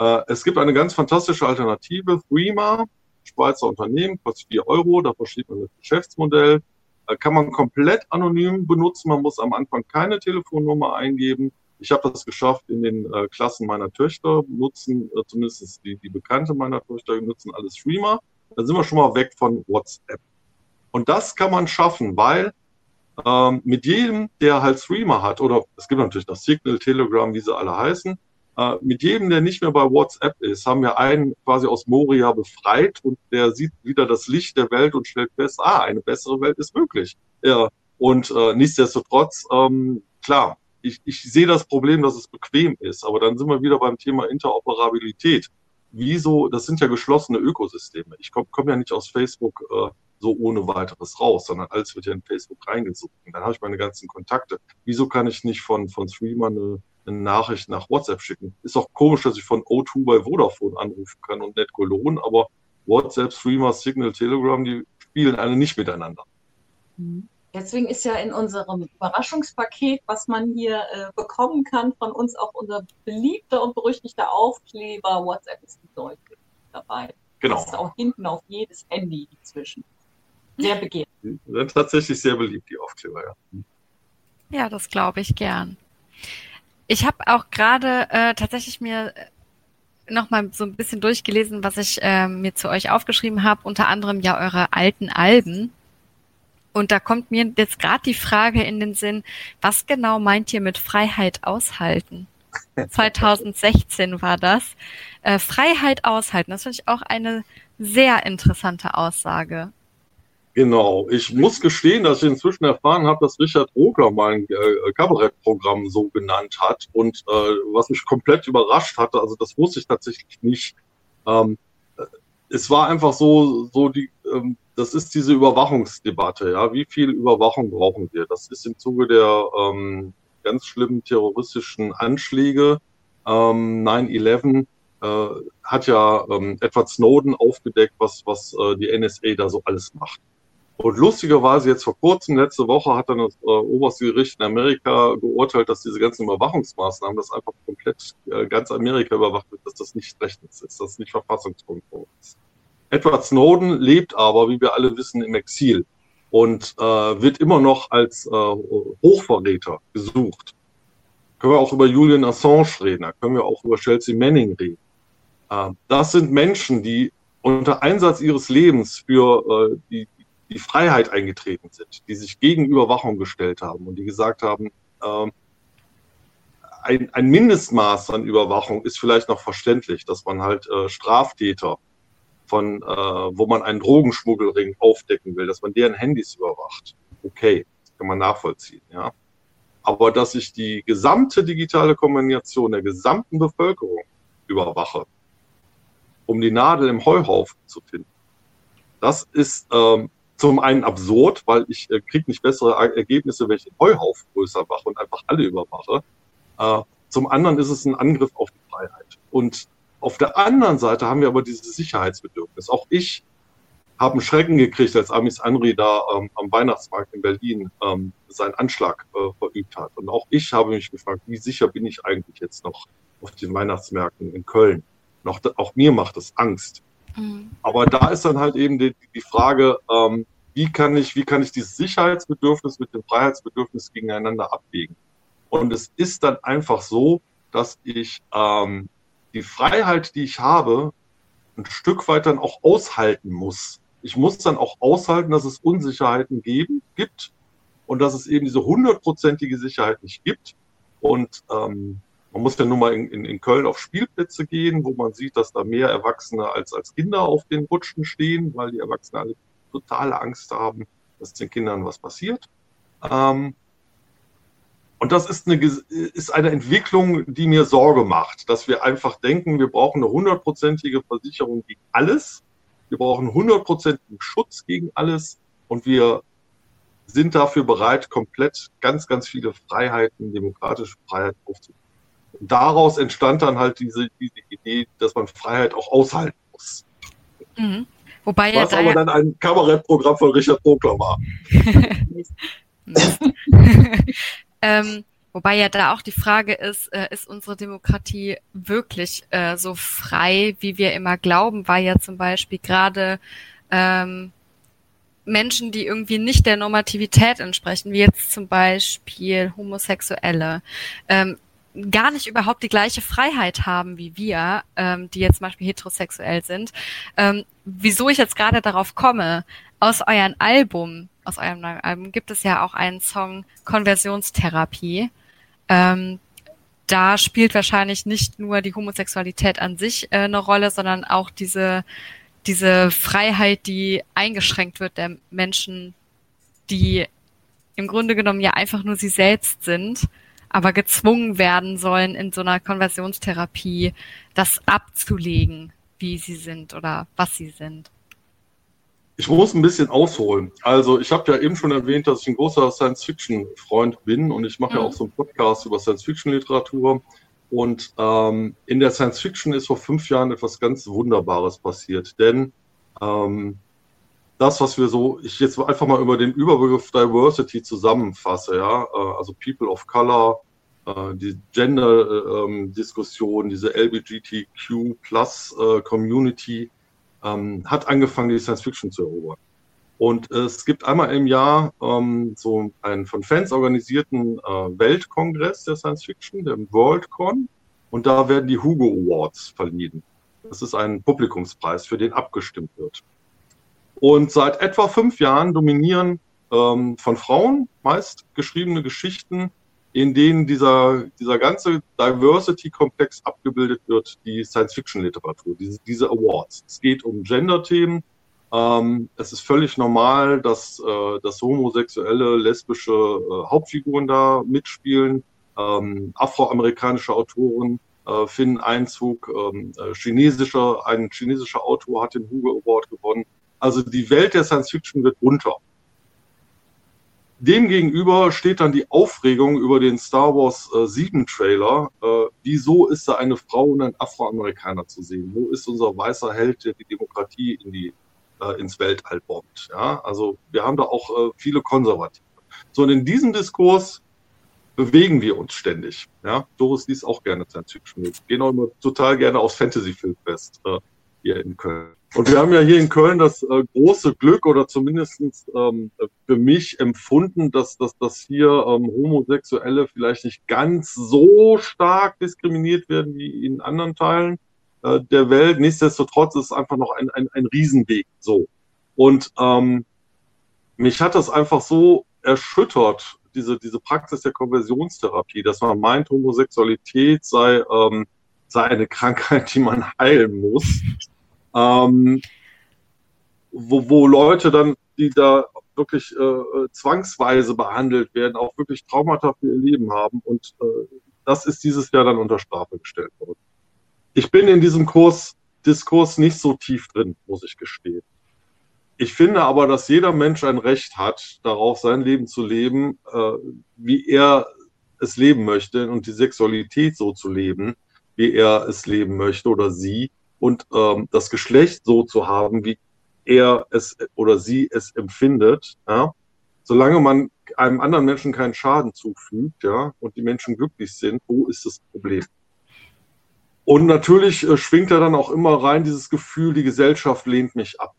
Speaker 3: Äh, es gibt eine ganz fantastische Alternative, Threema, Schweizer Unternehmen, kostet 4 Euro, da versteht man das Geschäftsmodell. Äh, kann man komplett anonym benutzen, man muss am Anfang keine Telefonnummer eingeben. Ich habe das geschafft in den äh, Klassen meiner Töchter, nutzen äh, zumindest die, die Bekannte meiner Töchter, nutzen alles Threema. Da sind wir schon mal weg von WhatsApp. Und das kann man schaffen, weil ähm, mit jedem, der halt Threema hat, oder es gibt natürlich noch Signal, Telegram, wie sie alle heißen, äh, mit jedem, der nicht mehr bei WhatsApp ist, haben wir einen quasi aus Moria befreit und der sieht wieder das Licht der Welt und stellt fest, ah, eine bessere Welt ist möglich. Ja, und äh, nichtsdestotrotz, ähm, klar, ich, ich sehe das Problem, dass es bequem ist, aber dann sind wir wieder beim Thema Interoperabilität. Wieso, das sind ja geschlossene Ökosysteme. Ich komme komm ja nicht aus Facebook äh, so ohne weiteres raus, sondern alles wird ja in Facebook reingesucht. Und dann habe ich meine ganzen Kontakte. Wieso kann ich nicht von, von Streamer eine, eine Nachricht nach WhatsApp schicken? Ist auch komisch, dass ich von O2 bei Vodafone anrufen kann und nicht Cologne, aber WhatsApp, Streamer, Signal, Telegram, die spielen alle nicht miteinander.
Speaker 4: Mhm. Deswegen ist ja in unserem Überraschungspaket, was man hier äh, bekommen kann, von uns auch unser beliebter und berüchtigter Aufkleber WhatsApp ist deutlich dabei.
Speaker 3: Genau.
Speaker 4: Das ist auch hinten auf jedes Handy inzwischen. Sehr begehrt.
Speaker 3: Sind tatsächlich sehr beliebt, die Aufkleber, ja.
Speaker 2: Ja, das glaube ich gern. Ich habe auch gerade äh, tatsächlich mir äh, noch mal so ein bisschen durchgelesen, was ich äh, mir zu euch aufgeschrieben habe, unter anderem ja eure alten Alben. Und da kommt mir jetzt gerade die Frage in den Sinn, was genau meint ihr mit Freiheit aushalten? 2016 war das. Äh, Freiheit aushalten, das finde ich auch eine sehr interessante Aussage.
Speaker 3: Genau. Ich muss gestehen, dass ich inzwischen erfahren habe, dass Richard Rogler mein äh, Kabarettprogramm so genannt hat und äh, was mich komplett überrascht hatte, also das wusste ich tatsächlich nicht. Ähm, es war einfach so, so die, ähm, das ist diese Überwachungsdebatte, ja. Wie viel Überwachung brauchen wir? Das ist im Zuge der ähm, ganz schlimmen terroristischen Anschläge, ähm, 9-11, äh, hat ja ähm, Edward Snowden aufgedeckt, was, was äh, die NSA da so alles macht. Und lustigerweise jetzt vor kurzem, letzte Woche, hat dann das äh, oberste Gericht in Amerika geurteilt, dass diese ganzen Überwachungsmaßnahmen, dass einfach komplett äh, ganz Amerika überwacht wird, dass das nicht rechtens ist, dass das nicht verfassungskonform ist. Edward Snowden lebt aber, wie wir alle wissen, im Exil. und äh, wird immer noch als äh, Hochverräter gesucht. Können wir auch über Julian Assange reden, da können wir auch über Chelsea Manning reden. Äh, das sind Menschen, die unter Einsatz ihres Lebens für äh, die, die Freiheit eingetreten sind, die sich gegen Überwachung gestellt haben und die gesagt haben, äh, ein, ein Mindestmaß an Überwachung ist vielleicht noch verständlich, dass man halt äh, Straftäter von, äh, wo man einen Drogenschmuggelring aufdecken will, dass man deren Handys überwacht. Okay, kann man nachvollziehen, ja. Aber dass ich die gesamte digitale Kombination der gesamten Bevölkerung überwache, um die Nadel im Heuhaufen zu finden, das ist ähm, zum einen absurd, weil ich äh, kriege nicht bessere Ergebnisse, wenn ich den Heuhaufen größer mache und einfach alle überwache. Äh, zum anderen ist es ein Angriff auf die Freiheit. Und auf der anderen Seite haben wir aber dieses Sicherheitsbedürfnis. Auch ich habe einen Schrecken gekriegt, als Amis Anri da ähm, am Weihnachtsmarkt in Berlin ähm, seinen Anschlag äh, verübt hat. Und auch ich habe mich gefragt, wie sicher bin ich eigentlich jetzt noch auf den Weihnachtsmärkten in Köln? Noch, auch mir macht das Angst. Mhm. Aber da ist dann halt eben die, die Frage, ähm, wie kann ich, wie kann ich dieses Sicherheitsbedürfnis mit dem Freiheitsbedürfnis gegeneinander abwägen? Und es ist dann einfach so, dass ich ähm, die Freiheit, die ich habe, ein Stück weit dann auch aushalten muss. Ich muss dann auch aushalten, dass es Unsicherheiten geben, gibt und dass es eben diese hundertprozentige Sicherheit nicht gibt. Und ähm, man muss ja nur mal in, in, in Köln auf Spielplätze gehen, wo man sieht, dass da mehr Erwachsene als, als Kinder auf den Rutschen stehen, weil die Erwachsenen alle totale Angst haben, dass den Kindern was passiert. Ähm, und das ist eine, ist eine Entwicklung, die mir Sorge macht, dass wir einfach denken, wir brauchen eine hundertprozentige Versicherung gegen alles. Wir brauchen hundertprozentigen Schutz gegen alles. Und wir sind dafür bereit, komplett ganz, ganz viele Freiheiten, demokratische Freiheiten aufzunehmen. Daraus entstand dann halt diese, diese Idee, dass man Freiheit auch aushalten muss.
Speaker 2: Mhm. Wobei
Speaker 3: Was aber dann ein Kabarettprogramm von Richard Bogler war.
Speaker 2: Ähm, wobei ja da auch die Frage ist, äh, ist unsere Demokratie wirklich äh, so frei, wie wir immer glauben, weil ja zum Beispiel gerade ähm, Menschen, die irgendwie nicht der Normativität entsprechen, wie jetzt zum Beispiel Homosexuelle, ähm, gar nicht überhaupt die gleiche Freiheit haben wie wir, ähm, die jetzt zum Beispiel heterosexuell sind. Ähm, wieso ich jetzt gerade darauf komme, aus euren Album aus eurem neuen Album gibt es ja auch einen Song Konversionstherapie. Ähm, da spielt wahrscheinlich nicht nur die Homosexualität an sich äh, eine Rolle, sondern auch diese, diese Freiheit, die eingeschränkt wird der Menschen, die im Grunde genommen ja einfach nur sie selbst sind, aber gezwungen werden sollen, in so einer Konversionstherapie das abzulegen, wie sie sind oder was sie sind.
Speaker 3: Ich muss ein bisschen ausholen. Also ich habe ja eben schon erwähnt, dass ich ein großer Science-Fiction-Freund bin und ich mache mhm. ja auch so einen Podcast über Science-Fiction-Literatur. Und ähm, in der Science-Fiction ist vor fünf Jahren etwas ganz Wunderbares passiert. Denn ähm, das, was wir so, ich jetzt einfach mal über den Überbegriff Diversity zusammenfasse, ja, äh, also People of Color, äh, die Gender-Diskussion, äh, diese LGBTQ plus äh, Community, ähm, hat angefangen, die Science Fiction zu erobern. Und es gibt einmal im Jahr ähm, so einen von Fans organisierten Weltkongress der Science Fiction, der Worldcon. Und da werden die Hugo Awards verliehen. Das ist ein Publikumspreis, für den abgestimmt wird. Und seit etwa fünf Jahren dominieren ähm, von Frauen meist geschriebene Geschichten in denen dieser, dieser ganze Diversity-Komplex abgebildet wird, die Science-Fiction-Literatur, diese, diese Awards. Es geht um Gender-Themen. Ähm, es ist völlig normal, dass, äh, dass homosexuelle, lesbische äh, Hauptfiguren da mitspielen. Ähm, afroamerikanische Autoren äh, finden Einzug. Ähm, äh, chinesischer, ein chinesischer Autor hat den Hugo Award gewonnen. Also die Welt der Science-Fiction wird runter. Demgegenüber steht dann die Aufregung über den Star Wars äh, 7 Trailer. Äh, wieso ist da eine Frau und ein Afroamerikaner zu sehen? Wo ist unser weißer Held, der die Demokratie in die, äh, ins Weltall bombt? Ja, also wir haben da auch äh, viele Konservative. So, und in diesem Diskurs bewegen wir uns ständig. Ja, Doris liest auch gerne Science Fiction. Wir gehen auch immer total gerne aufs Fantasy Filmfest äh, hier in Köln. Und wir haben ja hier in Köln das äh, große Glück oder zumindest ähm, für mich empfunden, dass, dass, dass hier ähm, Homosexuelle vielleicht nicht ganz so stark diskriminiert werden wie in anderen Teilen äh, der Welt. Nichtsdestotrotz ist es einfach noch ein, ein, ein Riesenweg so. Und ähm, mich hat das einfach so erschüttert, diese, diese Praxis der Konversionstherapie, dass man meint, Homosexualität sei, ähm, sei eine Krankheit, die man heilen muss ähm, wo, wo Leute dann, die da wirklich äh, zwangsweise behandelt werden, auch wirklich Traumata für ihr Leben haben. Und äh, das ist dieses Jahr dann unter Strafe gestellt worden. Ich bin in diesem Kurs, Diskurs nicht so tief drin, muss ich gestehen. Ich finde aber, dass jeder Mensch ein Recht hat, darauf sein Leben zu leben, äh, wie er es leben möchte und die Sexualität so zu leben, wie er es leben möchte oder sie und ähm, das Geschlecht so zu haben, wie er es oder sie es empfindet, ja, solange man einem anderen Menschen keinen Schaden zufügt, ja, und die Menschen glücklich sind, wo ist das Problem? Und natürlich äh, schwingt da dann auch immer rein dieses Gefühl, die Gesellschaft lehnt mich ab.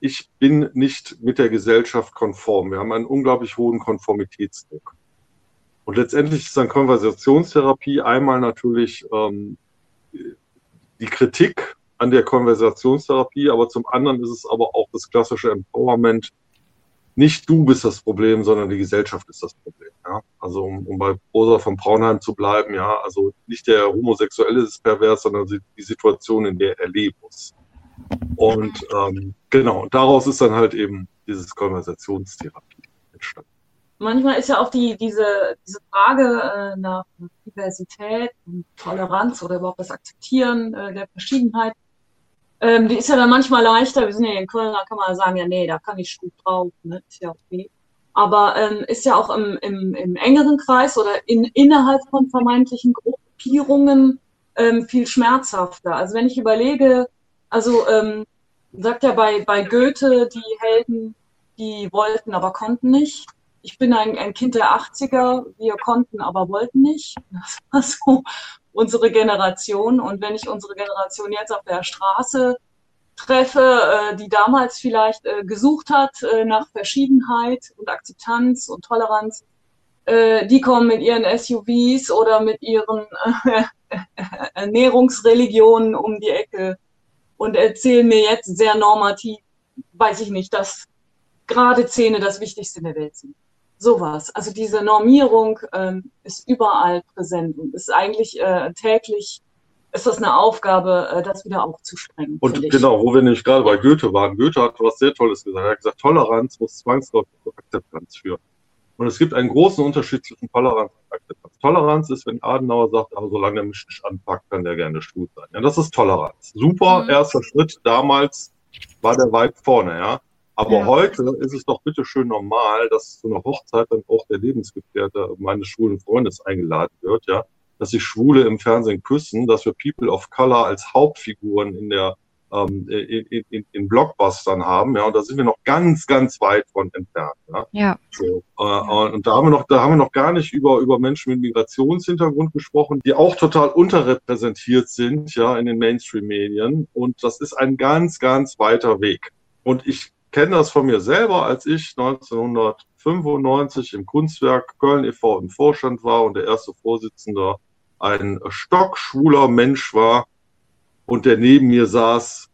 Speaker 3: Ich bin nicht mit der Gesellschaft konform. Wir haben einen unglaublich hohen Konformitätsdruck. Und letztendlich ist dann Konversationstherapie einmal natürlich ähm, die Kritik an der Konversationstherapie, aber zum anderen ist es aber auch das klassische Empowerment. Nicht du bist das Problem, sondern die Gesellschaft ist das Problem. Ja? Also um, um bei Rosa von Braunheim zu bleiben, ja, also nicht der Homosexuelle ist pervers, sondern die Situation, in der er leben muss. Und ähm, genau, daraus ist dann halt eben dieses Konversationstherapie entstanden.
Speaker 4: Manchmal ist ja auch die, diese, diese Frage äh, nach Diversität und Toleranz oder überhaupt das Akzeptieren äh, der Verschiedenheit ähm, die ist ja dann manchmal leichter. Wir sind ja in Köln, da kann man sagen, ja, nee, da kann ich gut drauf, ne? ist ja okay. Aber ähm, ist ja auch im, im, im engeren Kreis oder in, innerhalb von vermeintlichen Gruppierungen ähm, viel schmerzhafter. Also wenn ich überlege, also ähm, sagt ja bei, bei Goethe, die Helden, die wollten, aber konnten nicht. Ich bin ein, ein Kind der 80er, wir konnten, aber wollten nicht. Das war so unsere Generation. Und wenn ich unsere Generation jetzt auf der Straße treffe, äh, die damals vielleicht äh, gesucht hat äh, nach Verschiedenheit und Akzeptanz und Toleranz, äh, die kommen mit ihren SUVs oder mit ihren äh, Ernährungsreligionen um die Ecke und erzählen mir jetzt sehr normativ, weiß ich nicht, dass gerade Zähne das Wichtigste in der Welt sind sowas. Also diese Normierung ähm, ist überall präsent und ist eigentlich äh, täglich ist das eine Aufgabe, äh, das wieder aufzusprengen.
Speaker 3: Und genau, wo wir nämlich gerade bei Goethe waren. Goethe hat was sehr Tolles gesagt. Er hat gesagt, Toleranz muss zwangsläufig zu Akzeptanz führen. Und es gibt einen großen Unterschied zwischen Toleranz und Akzeptanz. Toleranz ist, wenn Adenauer sagt, aber solange er mich nicht anpackt, kann der gerne schwul sein. Ja, das ist Toleranz. Super, mhm. erster Schritt. Damals war der weit vorne, ja. Aber ja. heute ist es doch bitteschön normal, dass zu einer Hochzeit dann auch der Lebensgefährte meines schwulen Freundes eingeladen wird, ja. Dass sich Schwule im Fernsehen küssen, dass wir People of Color als Hauptfiguren in der ähm, in, in, in Blockbustern haben, ja, und da sind wir noch ganz, ganz weit von entfernt. Ja.
Speaker 2: ja.
Speaker 3: So, äh, ja. Und da haben wir noch, da haben wir noch gar nicht über über Menschen mit Migrationshintergrund gesprochen, die auch total unterrepräsentiert sind, ja, in den Mainstream-Medien. Und das ist ein ganz, ganz weiter Weg. Und ich kenne das von mir selber, als ich 1995 im Kunstwerk Köln e.V. im Vorstand war und der erste Vorsitzende ein stockschwuler Mensch war und der neben mir saß.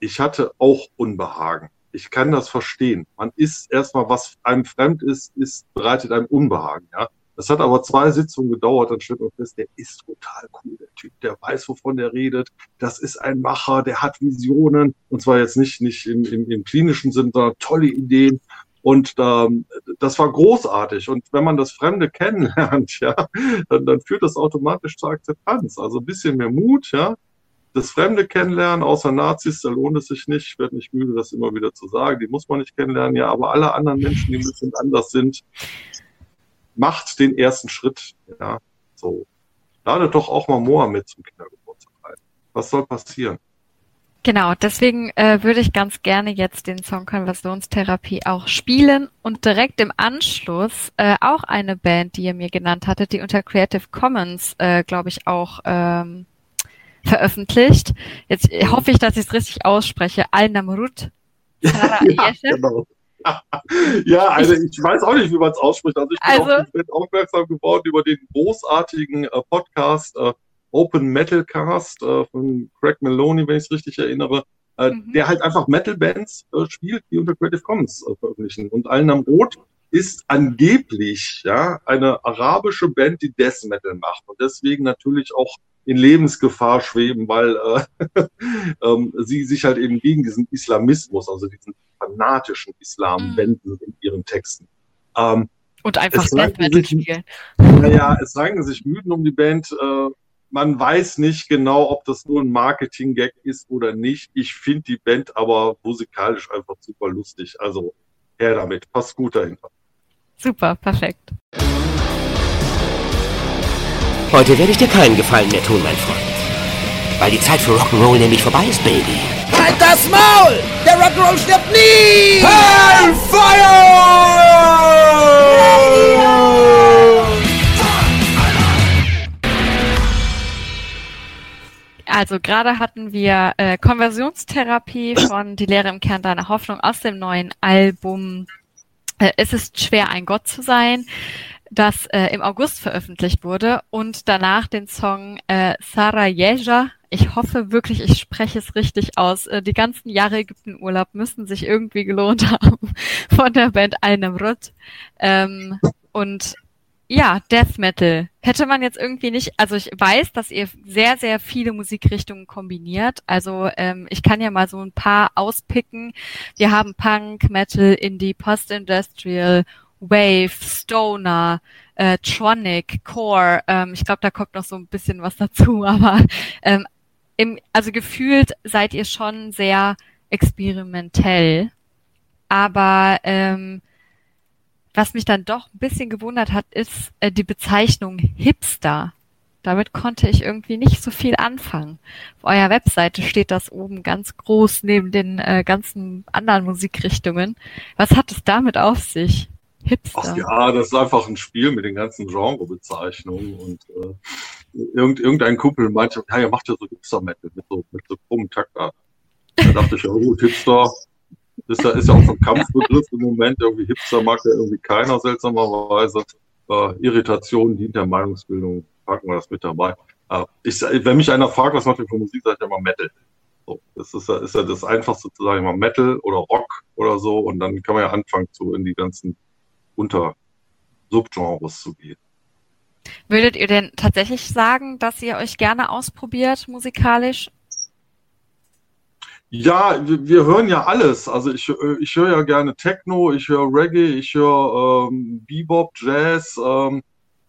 Speaker 3: Ich hatte auch Unbehagen. Ich kann das verstehen. Man ist erstmal, was einem fremd ist, ist, bereitet einem Unbehagen, ja. Das hat aber zwei Sitzungen gedauert, dann stellt man fest, der ist total cool, der Typ, der weiß, wovon der redet. Das ist ein Macher, der hat Visionen, und zwar jetzt nicht, nicht im, im, im klinischen Sinn, sondern tolle Ideen. Und ähm, das war großartig. Und wenn man das Fremde kennenlernt, ja, dann, dann führt das automatisch zur Akzeptanz. Also ein bisschen mehr Mut, ja. Das Fremde kennenlernen, außer Nazis, da lohnt es sich nicht. Ich werde nicht müde, das immer wieder zu sagen. Die muss man nicht kennenlernen, ja. Aber alle anderen Menschen, die ein bisschen anders sind, macht den ersten Schritt. Ja, so. Ladet doch auch mal Mohammed zum Kindergeburtstag ein. Was soll passieren?
Speaker 2: Genau, deswegen äh, würde ich ganz gerne jetzt den Song Konversionstherapie auch spielen und direkt im Anschluss äh, auch eine Band, die ihr mir genannt hattet, die unter Creative Commons, äh, glaube ich, auch ähm, veröffentlicht. Jetzt hoffe ich, dass ich es richtig ausspreche. Al-Namrud.
Speaker 3: ja, genau. Ja, also ich weiß auch nicht, wie man es ausspricht. Also ich bin
Speaker 2: Also-
Speaker 3: auf aufmerksam geworden über den großartigen äh, Podcast äh, Open Metal Cast äh, von Craig Maloney, wenn ich es richtig erinnere, äh,
Speaker 2: Mhm.
Speaker 3: der halt einfach Metal-Bands äh, spielt, die unter Creative Commons äh, veröffentlichen. Und Al-Nam Rot ist angeblich ja eine arabische Band, die Death Metal macht und deswegen natürlich auch in Lebensgefahr schweben, weil äh, ähm, sie sich halt eben gegen diesen Islamismus, also diesen fanatischen Islam
Speaker 2: Mhm.
Speaker 3: wenden in ihren Texten. Ähm,
Speaker 2: Und einfach Death Metal spielen.
Speaker 3: naja, es ranken sich Mythen um die Band. Äh, man weiß nicht genau, ob das nur ein Marketing-Gag ist oder nicht. Ich finde die Band aber musikalisch einfach super lustig. Also her damit, passt gut dahinter.
Speaker 2: Super, perfekt.
Speaker 11: Heute werde ich dir keinen Gefallen mehr tun, mein Freund. Weil die Zeit für Rock'n'Roll nämlich vorbei ist, Baby.
Speaker 8: Halt das Maul! Der Rock'n'Roll stirbt nie!
Speaker 2: Also gerade hatten wir äh, Konversionstherapie von Die Lehre im Kern deiner Hoffnung aus dem neuen Album äh, Es ist schwer, ein Gott zu sein, das äh, im August veröffentlicht wurde und danach den Song äh, Sarajeja. Ich hoffe wirklich, ich spreche es richtig aus. Äh, die ganzen Jahre Ägyptenurlaub müssen sich irgendwie gelohnt haben von der Band Al-Namrud. Ähm, und ja, Death Metal. Hätte man jetzt irgendwie nicht, also ich weiß, dass ihr sehr, sehr viele Musikrichtungen kombiniert. Also ähm, ich kann ja mal so ein paar auspicken. Wir haben Punk, Metal, Indie, Post-Industrial, Wave, Stoner, äh, Tronic, Core. Ähm, ich glaube, da kommt noch so ein bisschen was dazu, aber ähm, im, also gefühlt seid ihr schon sehr experimentell. Aber ähm, was mich dann doch ein bisschen gewundert hat, ist äh, die Bezeichnung Hipster. Damit konnte ich irgendwie nicht so viel anfangen. Auf eurer Webseite steht das oben ganz groß neben den äh, ganzen anderen Musikrichtungen. Was hat es damit auf sich? Hipster.
Speaker 3: Ach ja, das ist einfach ein Spiel mit den ganzen Genrebezeichnungen und äh, irgend, irgendein Kumpel meinte, ja, ihr macht ja so Hipster-Metal mit so, mit so krummen Taktarten. Da dachte ich, ja gut, Hipster ist ja, ist ja auch so ein Kampfbegriff im Moment. Irgendwie Hipster mag ja irgendwie keiner seltsamerweise. Äh, Irritation dient der Meinungsbildung, packen wir das mit dabei. Äh, ich, wenn mich einer fragt, was macht ihr für Musik, sage ich immer Metal. So, das ist ja, ist ja das Einfachste zu sagen, immer Metal oder Rock oder so. Und dann kann man ja anfangen, so in die ganzen unter Subgenres zu gehen.
Speaker 2: Würdet ihr denn tatsächlich sagen, dass ihr euch gerne ausprobiert musikalisch?
Speaker 3: Ja, wir, hören ja alles. Also ich, äh, ich höre ja gerne Techno, ich höre Reggae, ich höre ähm, Bebop, Jazz, ähm,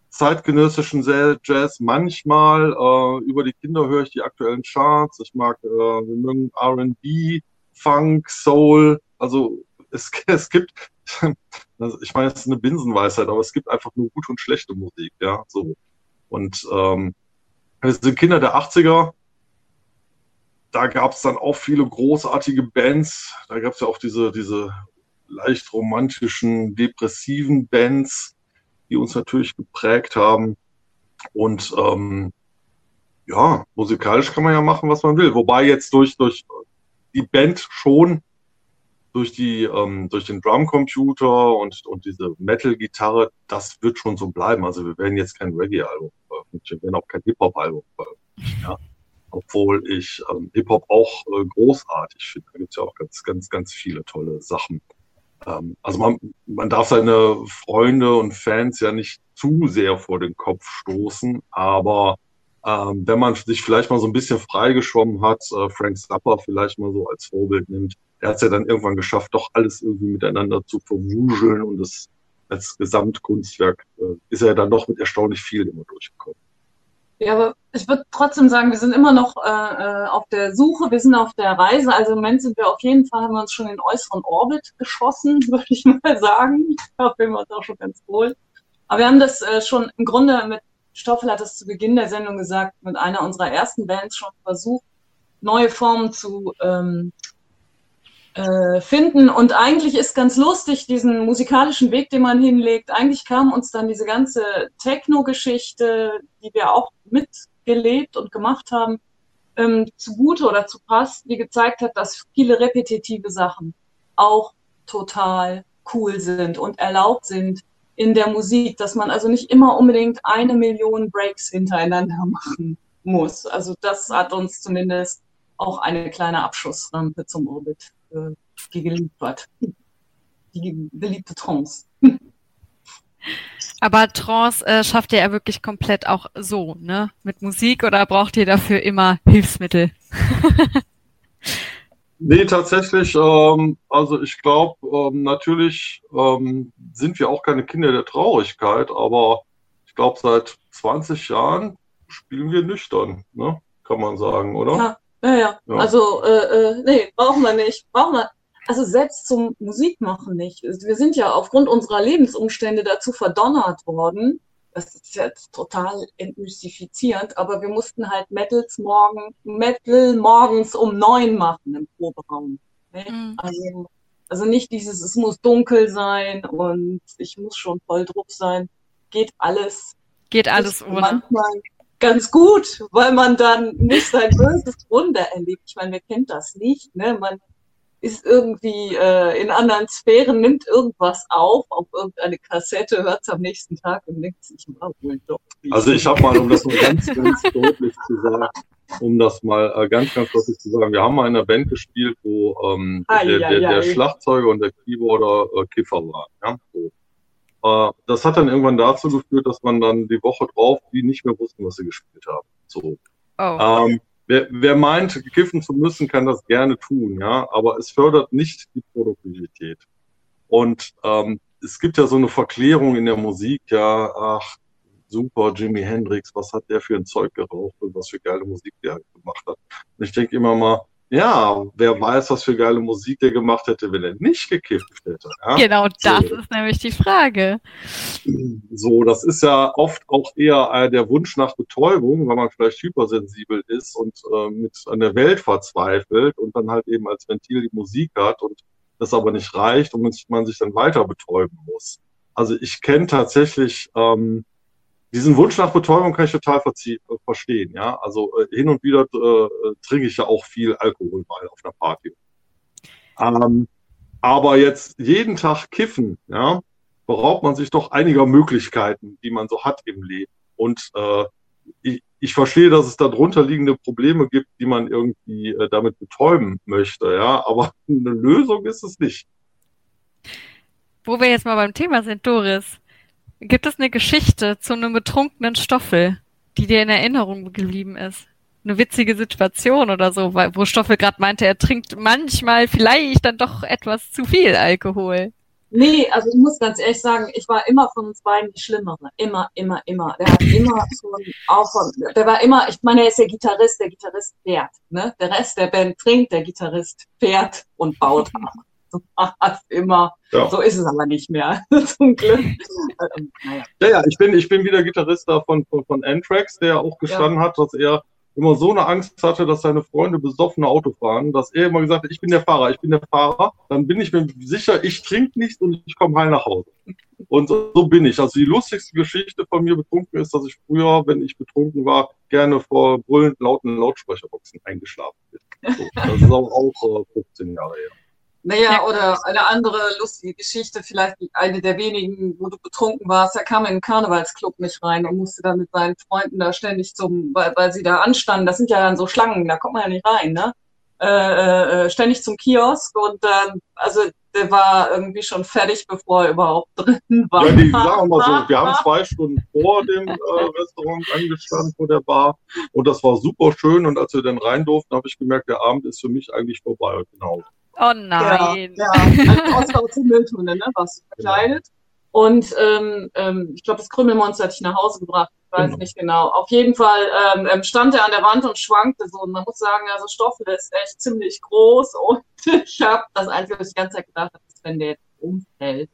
Speaker 3: zeitgenössischen Jazz manchmal. Äh, über die Kinder höre ich die aktuellen Charts. Ich mag, äh, wir mögen R&B, Funk, Soul. Also es, es gibt, ich meine, es ist eine Binsenweisheit, aber es gibt einfach nur gute und schlechte Musik, ja, so. Und ähm, wir sind Kinder der 80er, da gab es dann auch viele großartige Bands. Da gab es ja auch diese, diese leicht romantischen, depressiven Bands, die uns natürlich geprägt haben. Und ähm, ja, musikalisch kann man ja machen, was man will. Wobei jetzt durch, durch die Band schon, durch, die, ähm, durch den Drumcomputer und, und diese Metal-Gitarre, das wird schon so bleiben. Also wir werden jetzt kein Reggae-Album veröffentlichen, wir werden auch kein Hip-Hop-Album veröffentlichen. Ja obwohl ich ähm, Hip-Hop auch äh, großartig finde. Da gibt's ja auch ganz, ganz, ganz viele tolle Sachen. Ähm, also man, man darf seine Freunde und Fans ja nicht zu sehr vor den Kopf stoßen, aber ähm, wenn man sich vielleicht mal so ein bisschen freigeschwommen hat, äh, Frank Zappa vielleicht mal so als Vorbild nimmt, der hat es ja dann irgendwann geschafft, doch alles irgendwie miteinander zu verwuseln und das als Gesamtkunstwerk äh, ist er dann doch mit erstaunlich viel immer durchgekommen.
Speaker 4: Ja, aber ich würde trotzdem sagen, wir sind immer noch äh, äh, auf der Suche, wir sind auf der Reise. Also im Moment sind wir auf jeden Fall, haben wir uns schon in den äußeren Orbit geschossen, würde ich mal sagen. Da fühlen wir uns auch schon ganz wohl. Aber wir haben das äh, schon im Grunde mit, Stoffel hat es zu Beginn der Sendung gesagt, mit einer unserer ersten Bands schon versucht, neue Formen zu ähm, äh, finden. Und eigentlich ist ganz lustig, diesen musikalischen Weg, den man hinlegt. Eigentlich kam uns dann diese ganze Techno-Geschichte, die wir auch mitgelebt und gemacht haben, ähm, zugute oder zu passt, die gezeigt hat, dass viele repetitive Sachen auch total cool sind und erlaubt sind in der Musik, dass man also nicht immer unbedingt eine Million Breaks hintereinander machen muss. Also das hat uns zumindest auch eine kleine Abschussrampe zum Orbit äh, geliefert. Die beliebte Trance.
Speaker 2: Aber Trance äh, schafft ihr ja wirklich komplett auch so, ne? Mit Musik oder braucht ihr dafür immer Hilfsmittel?
Speaker 3: nee, tatsächlich, ähm, also ich glaube, ähm, natürlich ähm, sind wir auch keine Kinder der Traurigkeit, aber ich glaube, seit 20 Jahren spielen wir nüchtern, ne? Kann man sagen, oder?
Speaker 4: Ja, ja, ja. ja. Also, äh, äh, nee, brauchen wir nicht. Brauchen wir. Also selbst zum Musikmachen nicht. Wir sind ja aufgrund unserer Lebensumstände dazu verdonnert worden. Das ist jetzt total entmystifizierend, aber wir mussten halt Metals morgen, Metal morgens um neun machen im Proberaum. Ne? Mhm. Also, also nicht dieses, es muss dunkel sein und ich muss schon voll Druck sein. Geht alles.
Speaker 2: Geht alles ohne.
Speaker 4: Manchmal ganz gut, weil man dann nicht sein böses Wunder erlebt. Ich meine, wer kennt das nicht? Ne? Man ist irgendwie äh, in anderen Sphären, nimmt irgendwas auf, auf irgendeine Kassette, hört es am nächsten Tag und denkt sich, mal wohl doch.
Speaker 3: Also ich habe mal, um das mal ganz, ganz deutlich zu sagen, um das mal äh, ganz, ganz deutlich zu sagen, wir haben mal in einer Band gespielt, wo ähm, ai, der, der, der Schlagzeuger und der Keyboarder äh, Kiffer waren. Ja? So. Äh, das hat dann irgendwann dazu geführt, dass man dann die Woche drauf die nicht mehr wussten, was sie gespielt haben. So. Oh. Ähm, wer, wer meint, kiffen zu müssen, kann das gerne tun, ja, aber es fördert nicht die Produktivität. Und ähm, es gibt ja so eine Verklärung in der Musik, ja, ach, super, Jimi Hendrix, was hat der für ein Zeug geraucht und was für geile Musik der gemacht hat. Und ich denke immer mal, ja, wer weiß, was für geile Musik der gemacht hätte, wenn er nicht gekifft hätte. Ja?
Speaker 2: Genau, das so. ist nämlich die Frage.
Speaker 3: So, das ist ja oft auch eher äh, der Wunsch nach Betäubung, weil man vielleicht hypersensibel ist und äh, mit an der Welt verzweifelt und dann halt eben als Ventil die Musik hat und das aber nicht reicht und man sich dann weiter betäuben muss. Also ich kenne tatsächlich ähm, diesen Wunsch nach Betäubung kann ich total äh, verstehen. Ja, also äh, hin und wieder äh, trinke ich ja auch viel Alkohol mal auf einer Party. Ähm, aber jetzt jeden Tag kiffen, ja, beraubt man sich doch einiger Möglichkeiten, die man so hat im Leben. Und äh, ich, ich verstehe, dass es darunter liegende Probleme gibt, die man irgendwie äh, damit betäuben möchte, ja, aber eine Lösung ist es nicht.
Speaker 2: Wo wir jetzt mal beim Thema sind, Doris, Gibt es eine Geschichte zu einem betrunkenen Stoffel, die dir in Erinnerung geblieben ist? Eine witzige Situation oder so, wo Stoffel gerade meinte, er trinkt manchmal vielleicht dann doch etwas zu viel Alkohol.
Speaker 4: Nee, also ich muss ganz ehrlich sagen, ich war immer von uns beiden die Schlimmere. Immer, immer, immer. Der hat immer schon auch von, der war immer, ich meine, er ist der Gitarrist, der Gitarrist fährt, ne? Der Rest der Band trinkt, der Gitarrist fährt und baut ab hast immer. Ja. So ist es aber nicht mehr, zum Glück.
Speaker 3: Ähm, naja. Ja, ja, ich bin, ich bin wieder Gitarrist da von, von, von Anthrax, der auch gestanden ja. hat, dass er immer so eine Angst hatte, dass seine Freunde besoffene Auto fahren, dass er immer gesagt hat, ich bin der Fahrer, ich bin der Fahrer, dann bin ich mir sicher, ich trinke nicht und ich komme heil nach Hause. Und so, so, bin ich. Also die lustigste Geschichte von mir betrunken ist, dass ich früher, wenn ich betrunken war, gerne vor brüllend lauten Lautsprecherboxen eingeschlafen bin. So, das ist auch, auch äh, 15 Jahre her.
Speaker 4: Naja, oder eine andere lustige Geschichte, vielleicht eine der wenigen, wo du betrunken warst. Er kam in den Karnevalsclub nicht rein und musste dann mit seinen Freunden da ständig zum, weil, weil sie da anstanden. Das sind ja dann so Schlangen, da kommt man ja nicht rein, ne? Äh, äh, äh ständig zum Kiosk und dann, also der war irgendwie schon fertig, bevor er überhaupt drin war.
Speaker 3: Ja, die sagen mal so, wir haben zwei Stunden vor dem äh, Restaurant angestanden vor der Bar und das war super schön und als wir dann rein durften, habe ich gemerkt, der Abend ist für mich eigentlich vorbei Hause.
Speaker 2: Oh nein.
Speaker 4: Ja, ja. als Ausgabe zur Mülltonne, ne? Warst du verkleidet. Und ähm, ähm, ich glaube, das Krümmelmonster hat dich nach Hause gebracht. Ich weiß genau. nicht genau. Auf jeden Fall ähm, ähm, stand er an der Wand und schwankte so. Und man muss sagen, also Stoffel ist echt ziemlich groß. Und ich habe das Einzige, was ich die ganze Zeit gedacht habe, ist, wenn der jetzt umfällt,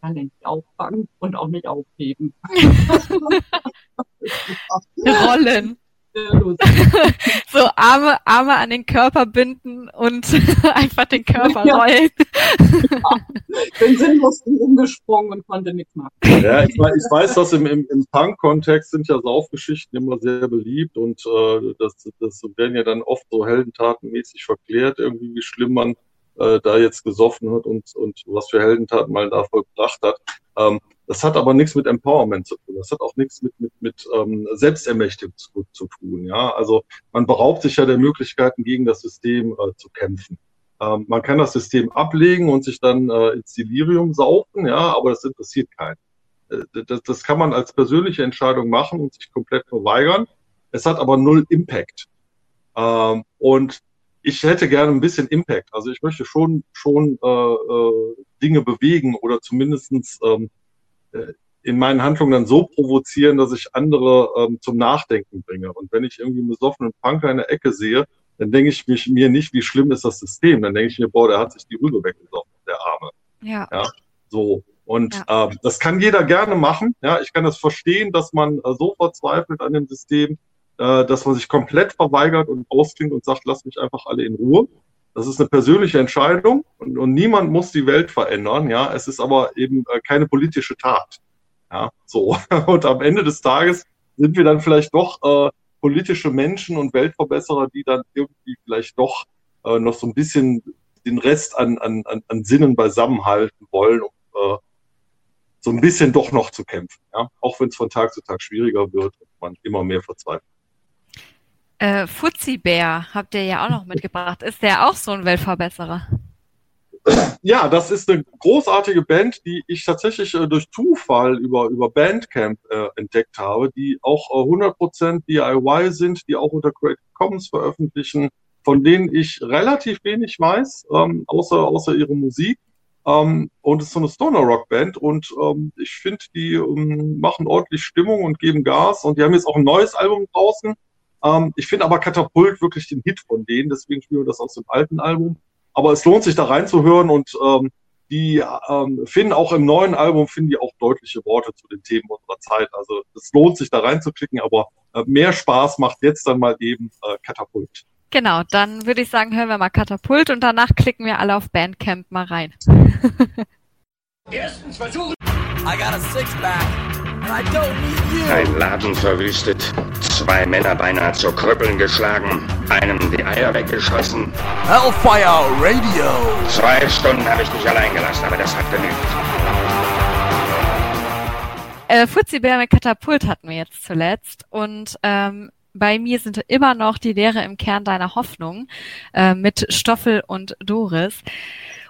Speaker 4: kann den nicht auffangen und auch nicht aufheben.
Speaker 2: Rollen. so Arme, Arme an den Körper binden und einfach den Körper
Speaker 4: Ja.
Speaker 2: rollen.
Speaker 4: Bin sinnlos umgesprungen und konnte nichts machen.
Speaker 3: Ja, ich, weiß, ich weiß, dass im, im, im Punk-Kontext sind ja Saufgeschichten immer sehr beliebt und äh, das, das werden ja dann oft so heldentatenmäßig verklärt, irgendwie wie schlimm man äh, da jetzt gesoffen hat und, und was für Heldentaten man da vollbracht hat. Ähm, das hat aber nichts mit Empowerment zu tun. Das hat auch nichts mit, mit, mit ähm, Selbstermächtigung zu, zu tun. Ja, also man beraubt sich ja der Möglichkeiten, gegen das System äh, zu kämpfen. Ähm, man kann das System ablegen und sich dann äh, ins Delirium saufen, ja, aber das interessiert keinen. Äh, Das, das kann man als persönliche Entscheidung machen und sich komplett verweigern. Es hat aber null Impact. Ähm, und ich hätte gerne ein bisschen Impact. Also ich möchte schon schon äh, äh, Dinge bewegen oder zumindestens ähm, äh, in meinen Handlungen dann so provozieren, dass ich andere ähm, zum Nachdenken bringe. Und wenn ich irgendwie einen besoffenen Punker in der Ecke sehe, dann denke ich mich, mir nicht, wie schlimm ist das System. Dann denke ich mir, boah, der hat sich die Rübe weggesoffen, der Arme.
Speaker 2: Ja.
Speaker 3: Ja, so. Und ähm, das kann jeder gerne machen. Ja, ich kann das verstehen, dass man äh, so verzweifelt an dem System, äh, dass man sich komplett verweigert und ausklingt und sagt, lass mich einfach alle in Ruhe. Das ist eine persönliche Entscheidung und, und niemand muss die Welt verändern. Ja, es ist aber eben äh, keine politische Tat. Ja, so. Und am Ende des Tages sind wir dann vielleicht doch äh, politische Menschen und Weltverbesserer, die dann irgendwie vielleicht doch äh, noch so ein bisschen den Rest an, an, an, Sinnen beisammenhalten wollen, um äh, so ein bisschen doch noch zu kämpfen. Ja? Auch wenn es von Tag zu Tag schwieriger wird und man immer mehr verzweifelt.
Speaker 2: Äh, Fuzzi-Bär habt ihr ja auch noch mitgebracht. Ist der auch so ein Weltverbesserer?
Speaker 3: Ja, das ist eine großartige Band, die ich tatsächlich äh, durch Zufall über, über Bandcamp äh, entdeckt habe, die auch äh, 100% DIY sind, die auch unter Creative Commons veröffentlichen, von denen ich relativ wenig weiß, ähm, außer, außer ihre Musik. Ähm, und es ist so eine Stoner Rock Band und ähm, ich finde, die ähm, machen ordentlich Stimmung und geben Gas und die haben jetzt auch ein neues Album draußen. Ähm, ich finde aber Katapult wirklich den Hit von denen, deswegen spielen wir das aus dem alten Album. Aber es lohnt sich da reinzuhören und ähm, die ähm, finden auch im neuen Album finden die auch deutliche Worte zu den Themen unserer Zeit. Also es lohnt sich da reinzuklicken, aber äh, mehr Spaß macht jetzt dann mal eben äh, Katapult.
Speaker 2: Genau, dann würde ich sagen, hören wir mal Katapult und danach klicken wir alle auf Bandcamp mal rein.
Speaker 8: Erstens versuchen. I got a six-pack and I don't need you.
Speaker 12: Ein Laden verwüstet, zwei Männer beinahe zu Krüppeln geschlagen, einem die Eier weggeschossen.
Speaker 8: Hellfire Radio.
Speaker 12: Zwei Stunden habe ich dich allein gelassen, aber das hat genügt.
Speaker 2: Äh, Fuzzi-Bär mit Katapult hatten wir jetzt zuletzt und ähm, bei mir sind immer noch die Lehre im Kern deiner Hoffnung äh, mit Stoffel und Doris.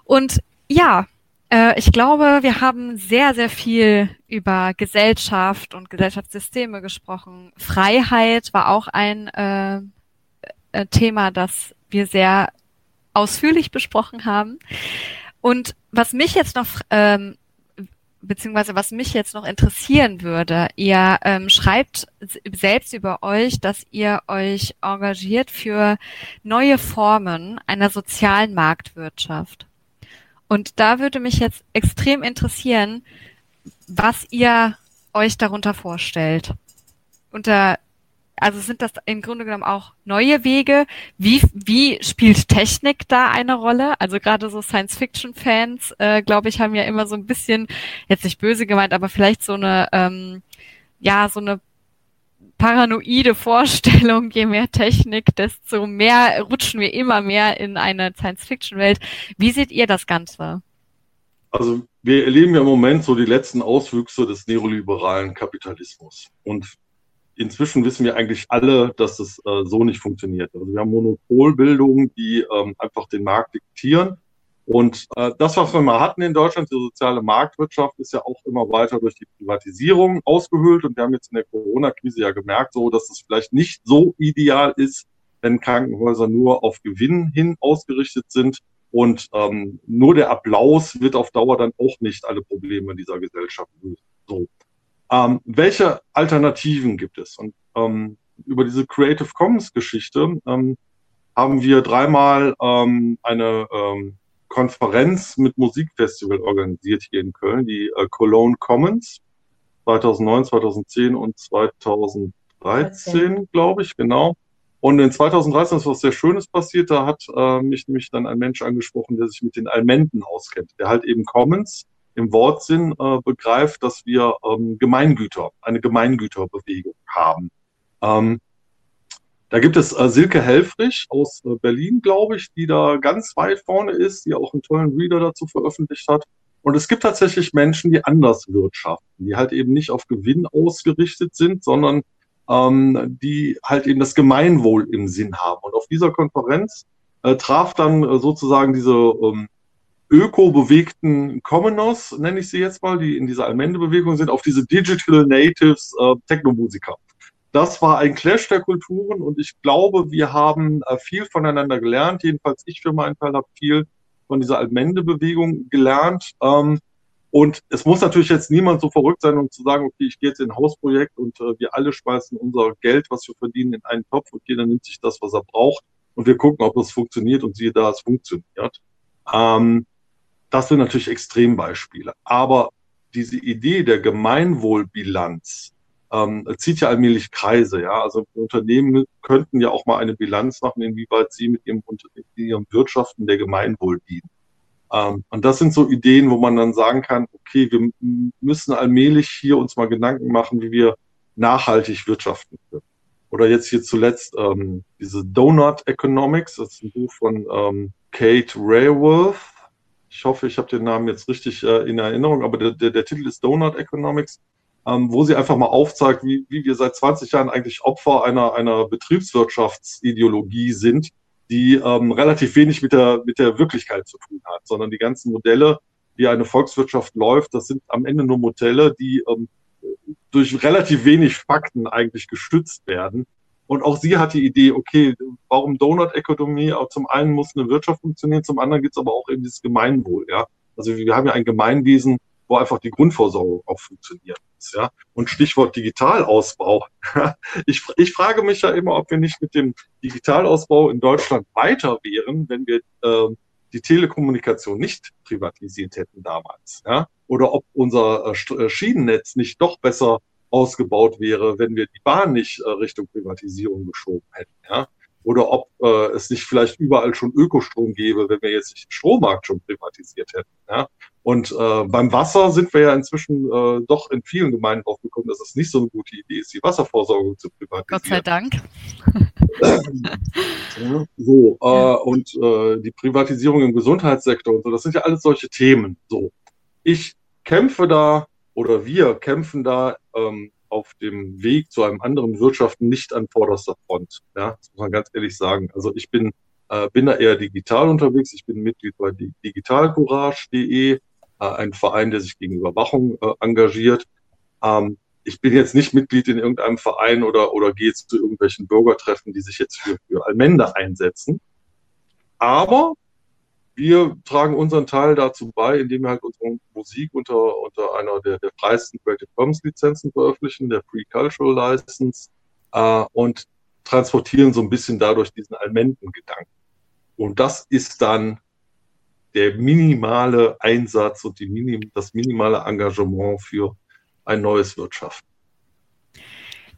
Speaker 2: Und ja, äh, ich glaube, wir haben sehr, sehr viel über Gesellschaft und Gesellschaftssysteme gesprochen. Freiheit war auch ein äh, äh, Thema, das wir sehr ausführlich besprochen haben. Und was mich jetzt noch ähm, beziehungsweise was mich jetzt noch interessieren würde, ihr ähm, schreibt selbst über euch, dass ihr euch engagiert für neue Formen einer sozialen Marktwirtschaft. Und da würde mich jetzt extrem interessieren, was ihr euch darunter vorstellt. Unter also sind das im Grunde genommen auch neue Wege? Wie, wie spielt Technik da eine Rolle? Also gerade so Science-Fiction-Fans, äh, glaube ich, haben ja immer so ein bisschen, jetzt nicht böse gemeint, aber vielleicht so eine, ähm, ja, so eine paranoide Vorstellung, je mehr Technik, desto mehr rutschen wir immer mehr in eine Science-Fiction-Welt. Wie seht ihr das Ganze?
Speaker 3: Also wir erleben ja im Moment so die letzten Auswüchse des neoliberalen Kapitalismus. Und inzwischen wissen wir eigentlich alle, dass es äh, so nicht funktioniert. Also wir haben Monopolbildungen, die ähm, einfach den Markt diktieren. Und äh, das, was wir mal hatten in Deutschland, die soziale Marktwirtschaft, ist ja auch immer weiter durch die Privatisierung ausgehöhlt. Und wir haben jetzt in der Corona-Krise ja gemerkt, so, dass es vielleicht nicht so ideal ist, wenn Krankenhäuser nur auf Gewinn hin ausgerichtet sind. Und ähm, nur der Applaus wird auf Dauer dann auch nicht alle Probleme dieser Gesellschaft lösen. So. Ähm, welche Alternativen gibt es? Und ähm, über diese Creative Commons Geschichte ähm, haben wir dreimal ähm, eine ähm, Konferenz mit Musikfestival organisiert hier in Köln, die äh, Cologne Commons 2009, 2010 und 2013, glaube ich, genau. Und in 2013 ist was sehr Schönes passiert. Da hat äh, mich nämlich dann ein Mensch angesprochen, der sich mit den Almenden auskennt, der halt eben Commons im Wortsinn äh, begreift, dass wir ähm, Gemeingüter, eine Gemeingüterbewegung haben. Ähm, da gibt es äh, Silke Helfrich aus äh, Berlin, glaube ich, die da ganz weit vorne ist, die auch einen tollen Reader dazu veröffentlicht hat. Und es gibt tatsächlich Menschen, die anders wirtschaften, die halt eben nicht auf Gewinn ausgerichtet sind, sondern ähm, die halt eben das Gemeinwohl im Sinn haben. Und auf dieser Konferenz äh, traf dann äh, sozusagen diese ähm, öko-bewegten Commoners, nenne ich sie jetzt mal, die in dieser Allmende-Bewegung sind, auf diese Digital Natives äh, Technomusiker. Das war ein Clash der Kulturen und ich glaube, wir haben äh, viel voneinander gelernt. Jedenfalls ich für meinen Teil habe viel von dieser Allmende-Bewegung gelernt. Ähm, und es muss natürlich jetzt niemand so verrückt sein, um zu sagen, okay, ich gehe jetzt in ein Hausprojekt und äh, wir alle schmeißen unser Geld, was wir verdienen, in einen Topf und jeder nimmt sich das, was er braucht und wir gucken, ob das funktioniert und siehe da, es funktioniert. Ähm, das sind natürlich Extrembeispiele. Aber diese Idee der Gemeinwohlbilanz ähm, zieht ja allmählich Kreise. Ja? Also Unternehmen könnten ja auch mal eine Bilanz machen, inwieweit sie mit ihrem, ihrem Wirtschaften der Gemeinwohl dienen. Ähm, und das sind so Ideen, wo man dann sagen kann, okay, wir müssen allmählich hier uns mal Gedanken machen, wie wir nachhaltig wirtschaften können. Oder jetzt hier zuletzt ähm, diese Donut Economics, das ist ein Buch von ähm, Kate Raworth, ich hoffe, ich habe den Namen jetzt richtig äh, in Erinnerung, aber der, der, der Titel ist Donut Economics, ähm, wo sie einfach mal aufzeigt, wie, wie wir seit 20 Jahren eigentlich Opfer einer, einer Betriebswirtschaftsideologie sind, die ähm, relativ wenig mit der, mit der Wirklichkeit zu tun hat, sondern die ganzen Modelle, wie eine Volkswirtschaft läuft, das sind am Ende nur Modelle, die ähm, durch relativ wenig Fakten eigentlich gestützt werden und auch sie hat die Idee, okay, warum Donut-Ökonomie? Zum einen muss eine Wirtschaft funktionieren, zum anderen gibt es aber auch eben dieses Gemeinwohl, ja. Also wir haben ja ein Gemeinwesen, wo einfach die Grundversorgung auch funktioniert ist, ja. Und Stichwort Digitalausbau. ich, ich frage mich ja immer, ob wir nicht mit dem Digitalausbau in Deutschland weiter wären, wenn wir äh, die Telekommunikation nicht privatisiert hätten damals, ja. Oder ob unser äh, Schienennetz nicht doch besser ausgebaut wäre, wenn wir die Bahn nicht äh, Richtung Privatisierung geschoben hätten. Ja? Oder ob äh, es nicht vielleicht überall schon Ökostrom gäbe, wenn wir jetzt nicht den Strommarkt schon privatisiert hätten. Ja? Und äh, beim Wasser sind wir ja inzwischen äh, doch in vielen Gemeinden aufgekommen, dass es nicht so eine gute Idee ist, die Wasserversorgung zu privatisieren.
Speaker 2: Gott sei Dank.
Speaker 3: ja, so, äh, und äh, die Privatisierung im Gesundheitssektor und so, das sind ja alles solche Themen. So, ich kämpfe da oder wir kämpfen da ähm, auf dem Weg zu einem anderen Wirtschaften nicht an vorderster Front. Ja, das muss man ganz ehrlich sagen. Also ich bin, äh, bin da eher digital unterwegs. Ich bin Mitglied bei digitalcourage.de, äh, ein Verein, der sich gegen Überwachung äh, engagiert. Ähm, ich bin jetzt nicht Mitglied in irgendeinem Verein oder, oder gehe zu irgendwelchen Bürgertreffen, die sich jetzt für, für Allmende einsetzen. Aber wir tragen unseren Teil dazu bei, indem wir halt unsere Musik unter, unter einer der, der freiesten Creative Commons Lizenzen veröffentlichen, der Free Cultural License, äh, und transportieren so ein bisschen dadurch diesen Almenden-Gedanken. Und das ist dann der minimale Einsatz und die Minim das minimale Engagement für ein neues Wirtschaften.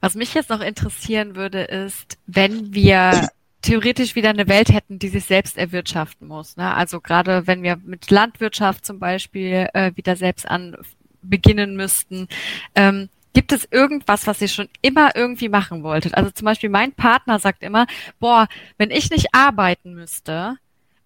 Speaker 2: Was mich jetzt noch interessieren würde, ist, wenn wir theoretisch wieder eine Welt hätten, die sich selbst erwirtschaften muss. Ne? Also gerade wenn wir mit Landwirtschaft zum Beispiel äh, wieder selbst an beginnen müssten. Ähm, gibt es irgendwas, was ihr schon immer irgendwie machen wolltet? Also zum Beispiel mein Partner sagt immer, boah, wenn ich nicht arbeiten müsste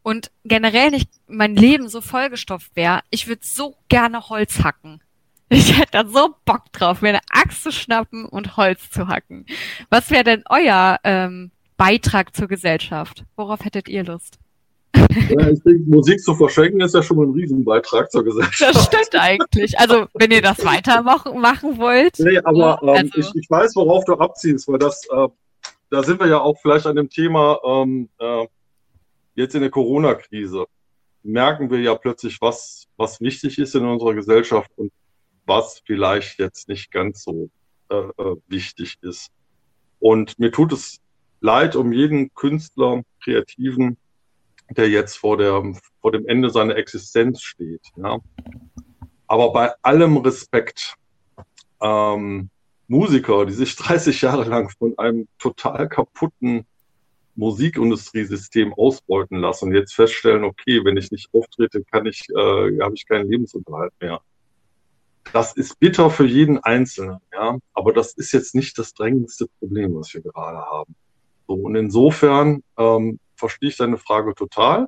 Speaker 2: und generell nicht mein Leben so vollgestopft wäre, ich würde so gerne Holz hacken. Ich hätte da so Bock drauf, mir eine Axt zu schnappen und Holz zu hacken. Was wäre denn euer ähm, Beitrag zur Gesellschaft. Worauf hättet ihr Lust?
Speaker 3: Ja, ich denke, Musik zu verschenken ist ja schon mal ein Riesenbeitrag zur Gesellschaft.
Speaker 2: Das stimmt eigentlich. Also, wenn ihr das weitermachen machen wollt.
Speaker 3: Nee, aber ähm, also. ich, ich, weiß, worauf du abziehst, weil das, äh, da sind wir ja auch vielleicht an dem Thema ähm, äh, jetzt in der Corona-Krise. Merken wir ja plötzlich, was, was wichtig ist in unserer Gesellschaft und was vielleicht jetzt nicht ganz so äh, äh wichtig ist. Und mir tut es leid um jeden Künstler, Kreativen, der jetzt vor, der, vor dem Ende seiner Existenz steht. Ja. Aber bei allem Respekt, ähm, Musiker, die sich 30 Jahre lang von einem total kaputten Musikindustriesystem ausbeuten lassen und jetzt feststellen, okay, wenn ich nicht auftrete, kann ich, äh, habe ich keinen Lebensunterhalt mehr. Das ist bitter für jeden Einzelnen, ja, aber das ist jetzt nicht das drängendste Problem, was wir gerade haben. So, und insofern ähm, verstehe ich deine Frage total.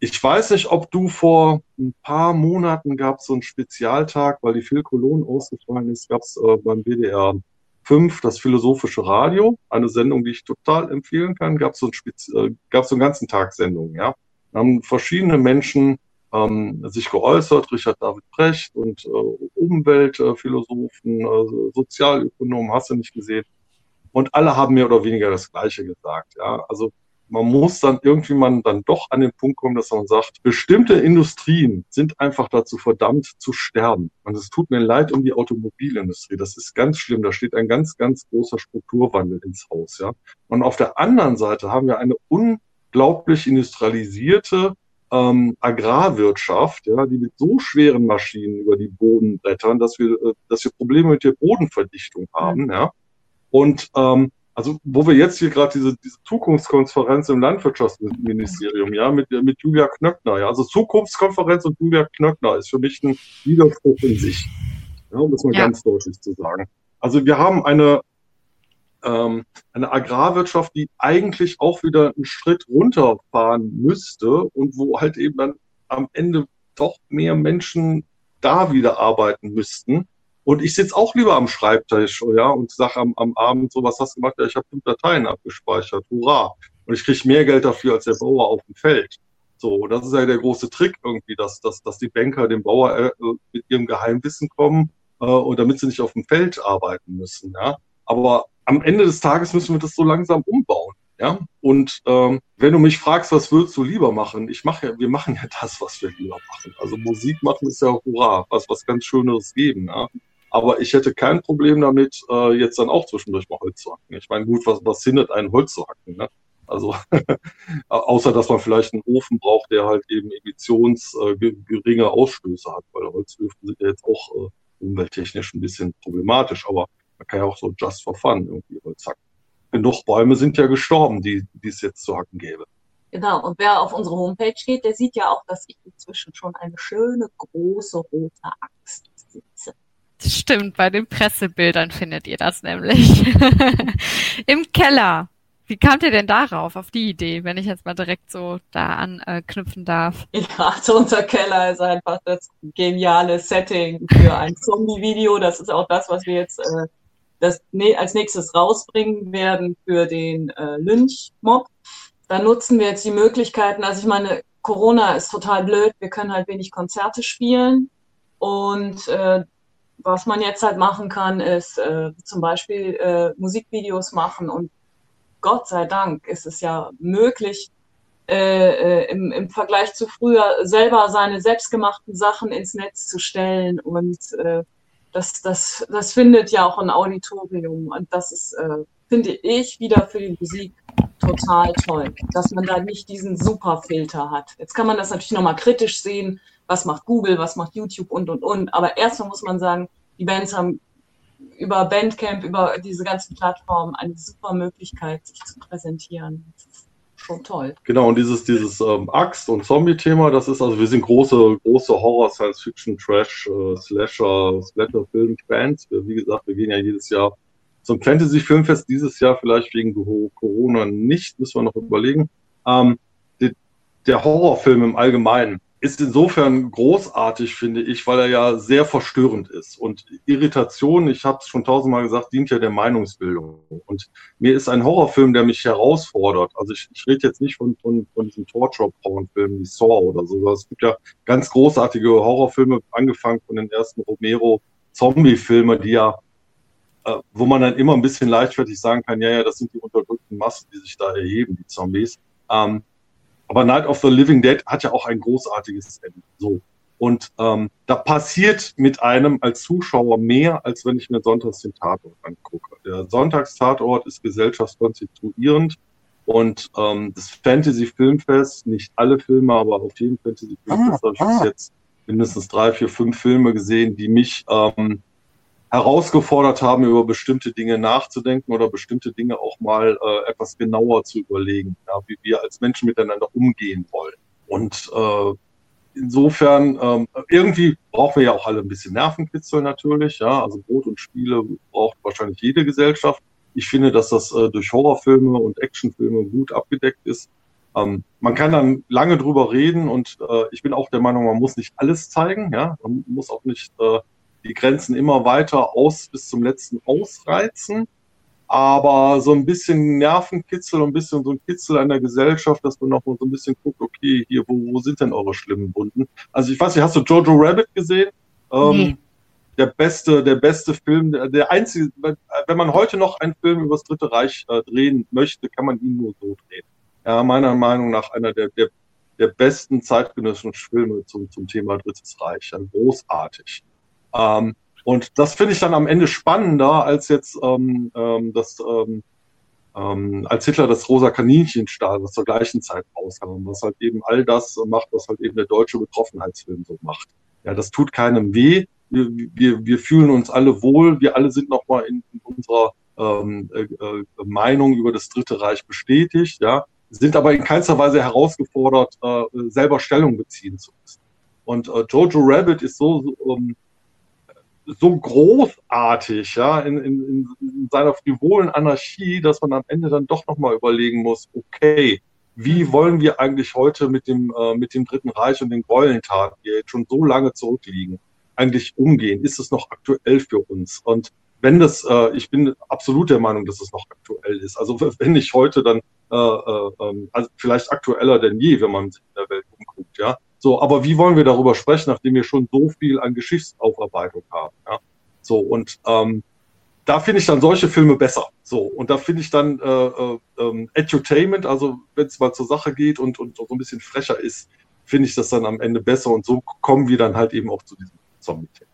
Speaker 3: Ich weiß nicht, ob du vor ein paar Monaten gab so einen Spezialtag, weil die Phil Cologne ausgefallen ist, gab es äh, beim BDR 5 das philosophische Radio, eine Sendung, die ich total empfehlen kann. Gab so ein Spez äh, so einen ganzen Tag Sendungen, ja. Da haben verschiedene Menschen ähm, sich geäußert, Richard David Brecht und äh, Umweltphilosophen, äh, Sozialökonomen, hast du nicht gesehen. Und alle haben mehr oder weniger das Gleiche gesagt, ja. Also man muss dann irgendwie man dann doch an den Punkt kommen, dass man sagt, bestimmte Industrien sind einfach dazu verdammt zu sterben. Und es tut mir leid um die Automobilindustrie. Das ist ganz schlimm. Da steht ein ganz, ganz großer Strukturwandel ins Haus, ja. Und auf der anderen Seite haben wir eine unglaublich industrialisierte ähm, Agrarwirtschaft, ja, die mit so schweren Maschinen über die Boden brettern, dass wir, äh, dass wir Probleme mit der Bodenverdichtung haben, ja. Und ähm, also wo wir jetzt hier gerade diese, diese Zukunftskonferenz im Landwirtschaftsministerium, ja, mit, mit Julia Knöckner, ja, also Zukunftskonferenz und Julia Knöckner ist für mich ein Widerspruch in sich, ja, um das mal ja. ganz deutlich zu sagen. Also wir haben eine, ähm, eine Agrarwirtschaft, die eigentlich auch wieder einen Schritt runterfahren müsste und wo halt eben dann am Ende doch mehr Menschen da wieder arbeiten müssten, und ich sitze auch lieber am Schreibtisch, ja, und sage am, am Abend so, was hast du gemacht? Ja, ich habe fünf Dateien abgespeichert, hurra. Und ich kriege mehr Geld dafür als der Bauer auf dem Feld. So, das ist ja der große Trick irgendwie, dass, dass, dass die Banker dem Bauer äh, mit ihrem Geheimwissen kommen äh, und damit sie nicht auf dem Feld arbeiten müssen. Ja? Aber am Ende des Tages müssen wir das so langsam umbauen. Ja, und ähm, wenn du mich fragst, was würdest du lieber machen? Ich mache ja, wir machen ja das, was wir lieber machen. Also Musik machen ist ja hurra, was was ganz Schöneres geben. Ja? Aber ich hätte kein Problem damit, äh, jetzt dann auch zwischendurch mal Holz zu hacken. Ich meine, gut, was, was hindert einen Holz zu hacken? Ne? Also außer dass man vielleicht einen Ofen braucht, der halt eben emissions äh, Ausstöße hat, weil Holzöfen sind ja jetzt auch äh, umwelttechnisch ein bisschen problematisch, aber man kann ja auch so just for fun irgendwie Holz hacken. Genug Bäume sind ja gestorben, die, die es jetzt zu hacken gäbe.
Speaker 4: Genau, und wer auf unsere Homepage geht, der sieht ja auch, dass ich inzwischen schon eine schöne große rote Axt sitze.
Speaker 2: Stimmt, bei den Pressebildern findet ihr das nämlich. Im Keller. Wie kamt ihr denn darauf, auf die Idee, wenn ich jetzt mal direkt so da anknüpfen darf?
Speaker 4: Ja, also unser Keller ist einfach das geniale Setting für ein Zombie-Video. Das ist auch das, was wir jetzt äh, das, ne, als nächstes rausbringen werden für den äh, Lynch-Mob. Da nutzen wir jetzt die Möglichkeiten. Also ich meine, Corona ist total blöd. Wir können halt wenig Konzerte spielen. Und äh, was man jetzt halt machen kann, ist äh, zum Beispiel äh, Musikvideos machen. Und Gott sei Dank ist es ja möglich, äh, äh, im, im Vergleich zu früher selber seine selbstgemachten Sachen ins Netz zu stellen. Und äh, das, das, das findet ja auch ein Auditorium. Und das ist, äh, finde ich, wieder für die Musik total toll, dass man da nicht diesen Superfilter hat. Jetzt kann man das natürlich nochmal kritisch sehen, was macht Google, was macht YouTube und, und, und. Aber erstmal muss man sagen, die Bands haben über Bandcamp, über diese ganzen Plattformen eine super Möglichkeit, sich zu präsentieren. Das ist schon toll.
Speaker 3: Genau, und dieses, dieses ähm, Axt- und Zombie-Thema, das ist, also wir sind große, große Horror, Science-Fiction, Trash, äh, Slasher, Splatter-Film-Fans. Wie gesagt, wir gehen ja jedes Jahr zum Fantasy-Filmfest, dieses Jahr vielleicht wegen Corona nicht, müssen wir noch überlegen. Ähm, die, der Horrorfilm im Allgemeinen, ist insofern großartig, finde ich, weil er ja sehr verstörend ist. Und Irritation, ich habe es schon tausendmal gesagt, dient ja der Meinungsbildung. Und mir ist ein Horrorfilm, der mich herausfordert. Also ich, ich rede jetzt nicht von, von, von diesen Torture-Porn-Filmen wie Saw oder so. Es gibt ja ganz großartige Horrorfilme, angefangen von den ersten Romero-Zombie-Filmen, die ja äh, wo man dann immer ein bisschen leichtfertig sagen kann, ja, ja, das sind die unterdrückten Massen, die sich da erheben, die Zombies. Ähm, aber Night of the Living Dead hat ja auch ein großartiges Ende. So. Und ähm, da passiert mit einem als Zuschauer mehr, als wenn ich mir sonntags den Tatort angucke. Der Sonntagstatort ist gesellschaftskonstituierend und ähm, das Fantasy Filmfest, nicht alle Filme, aber auf jedem Fantasy Filmfest ah, habe ich bis ah. jetzt mindestens drei, vier, fünf Filme gesehen, die mich ähm, herausgefordert haben, über bestimmte Dinge nachzudenken oder bestimmte Dinge auch mal äh, etwas genauer zu überlegen, ja, wie wir als Menschen miteinander umgehen wollen. Und äh, insofern, ähm, irgendwie brauchen wir ja auch alle ein bisschen Nervenkitzel natürlich, ja, also Brot und Spiele braucht wahrscheinlich jede Gesellschaft. Ich finde, dass das äh, durch Horrorfilme und Actionfilme gut abgedeckt ist. Ähm, man kann dann lange drüber reden und äh, ich bin auch der Meinung, man muss nicht alles zeigen, ja, man muss auch nicht äh, die Grenzen immer weiter aus bis zum letzten ausreizen. Aber so ein bisschen Nervenkitzel und ein bisschen so ein Kitzel an der Gesellschaft, dass man noch mal so ein bisschen guckt, okay, hier, wo, wo sind denn eure schlimmen Wunden? Also ich weiß nicht, hast du Jojo Rabbit gesehen? Ähm, nee. Der beste, der beste Film, der, der einzige, wenn man heute noch einen Film über das Dritte Reich äh, drehen möchte, kann man ihn nur so drehen. Ja, meiner Meinung nach einer der, der, der besten zeitgenössischen Filme zum, zum Thema Drittes Reich. Ja, großartig. Ähm, und das finde ich dann am Ende spannender, als jetzt ähm, ähm, das, ähm, ähm, als Hitler das rosa Kaninchen stahl, was zur gleichen Zeit rauskam, was halt eben all das macht, was halt eben der deutsche Betroffenheitsfilm so macht. Ja, das tut keinem weh. Wir, wir, wir fühlen uns alle wohl. Wir alle sind nochmal in, in unserer ähm, äh, äh, Meinung über das Dritte Reich bestätigt, ja, sind aber in keinster Weise herausgefordert, äh, selber Stellung beziehen zu müssen. Und äh, Jojo Rabbit ist so, so ähm, so großartig, ja, in, in, in seiner frivolen Anarchie, dass man am Ende dann doch nochmal überlegen muss, okay, wie wollen wir eigentlich heute mit dem, äh, mit dem Dritten Reich und den Gräueltaten, die jetzt schon so lange zurückliegen, eigentlich umgehen? Ist es noch aktuell für uns? Und wenn das, äh, ich bin absolut der Meinung, dass es noch aktuell ist. Also wenn nicht heute, dann äh, äh, ähm, also vielleicht aktueller denn je, wenn man sich in der Welt umguckt, ja. So, aber wie wollen wir darüber sprechen, nachdem wir schon so viel an Geschichtsaufarbeitung haben? Ja? So, und ähm, da finde ich dann solche Filme besser. So, und da finde ich dann äh, äh, ähm, Edutainment, also wenn es mal zur Sache geht und, und so ein bisschen frecher ist, finde ich das dann am Ende besser. Und so kommen wir dann halt eben auch zu diesem Zombie-Thema.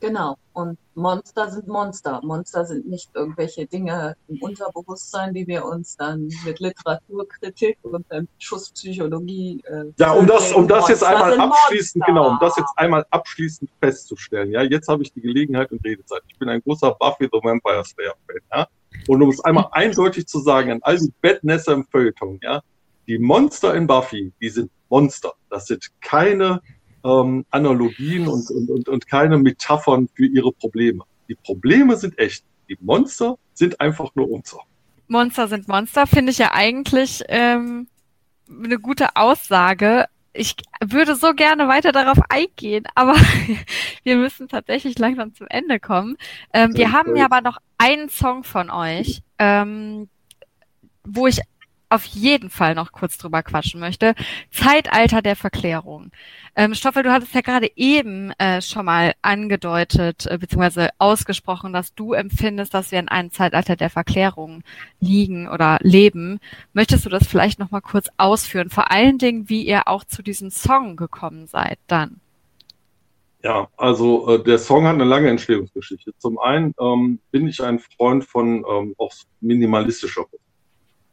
Speaker 4: Genau. Und Monster sind Monster. Monster sind nicht irgendwelche Dinge im Unterbewusstsein, die wir uns dann mit Literaturkritik und ähm, Schusspsychologie. Äh,
Speaker 3: ja, um das, um das jetzt einmal abschließend, genau, um das jetzt einmal abschließend festzustellen. Ja, jetzt habe ich die Gelegenheit und Redezeit. Ich bin ein großer Buffy the Vampire Slayer Fan. Ja, und um es einmal eindeutig zu sagen an all die Bettnässer im Feuilleton, ja, die Monster in Buffy, die sind Monster. Das sind keine ähm, Analogien und, und, und, keine Metaphern für ihre Probleme. Die Probleme sind echt. Die Monster sind einfach nur Monster.
Speaker 2: Monster sind Monster, finde ich ja eigentlich ähm, eine gute Aussage. Ich würde so gerne weiter darauf eingehen, aber wir müssen tatsächlich langsam zum Ende kommen. Ähm, wir haben ja aber noch einen Song von euch, ähm, wo ich auf jeden Fall noch kurz drüber quatschen möchte. Zeitalter der Verklärung. Ähm, Stoffel, du hattest ja gerade eben äh, schon mal angedeutet, äh, beziehungsweise ausgesprochen, dass du empfindest, dass wir in einem Zeitalter der Verklärung liegen oder leben. Möchtest du das vielleicht noch mal kurz ausführen? Vor allen Dingen, wie ihr auch zu diesem Song gekommen seid dann.
Speaker 3: Ja, also äh, der Song hat eine lange Entstehungsgeschichte. Zum einen ähm, bin ich ein Freund von ähm, auch minimalistischer Musik.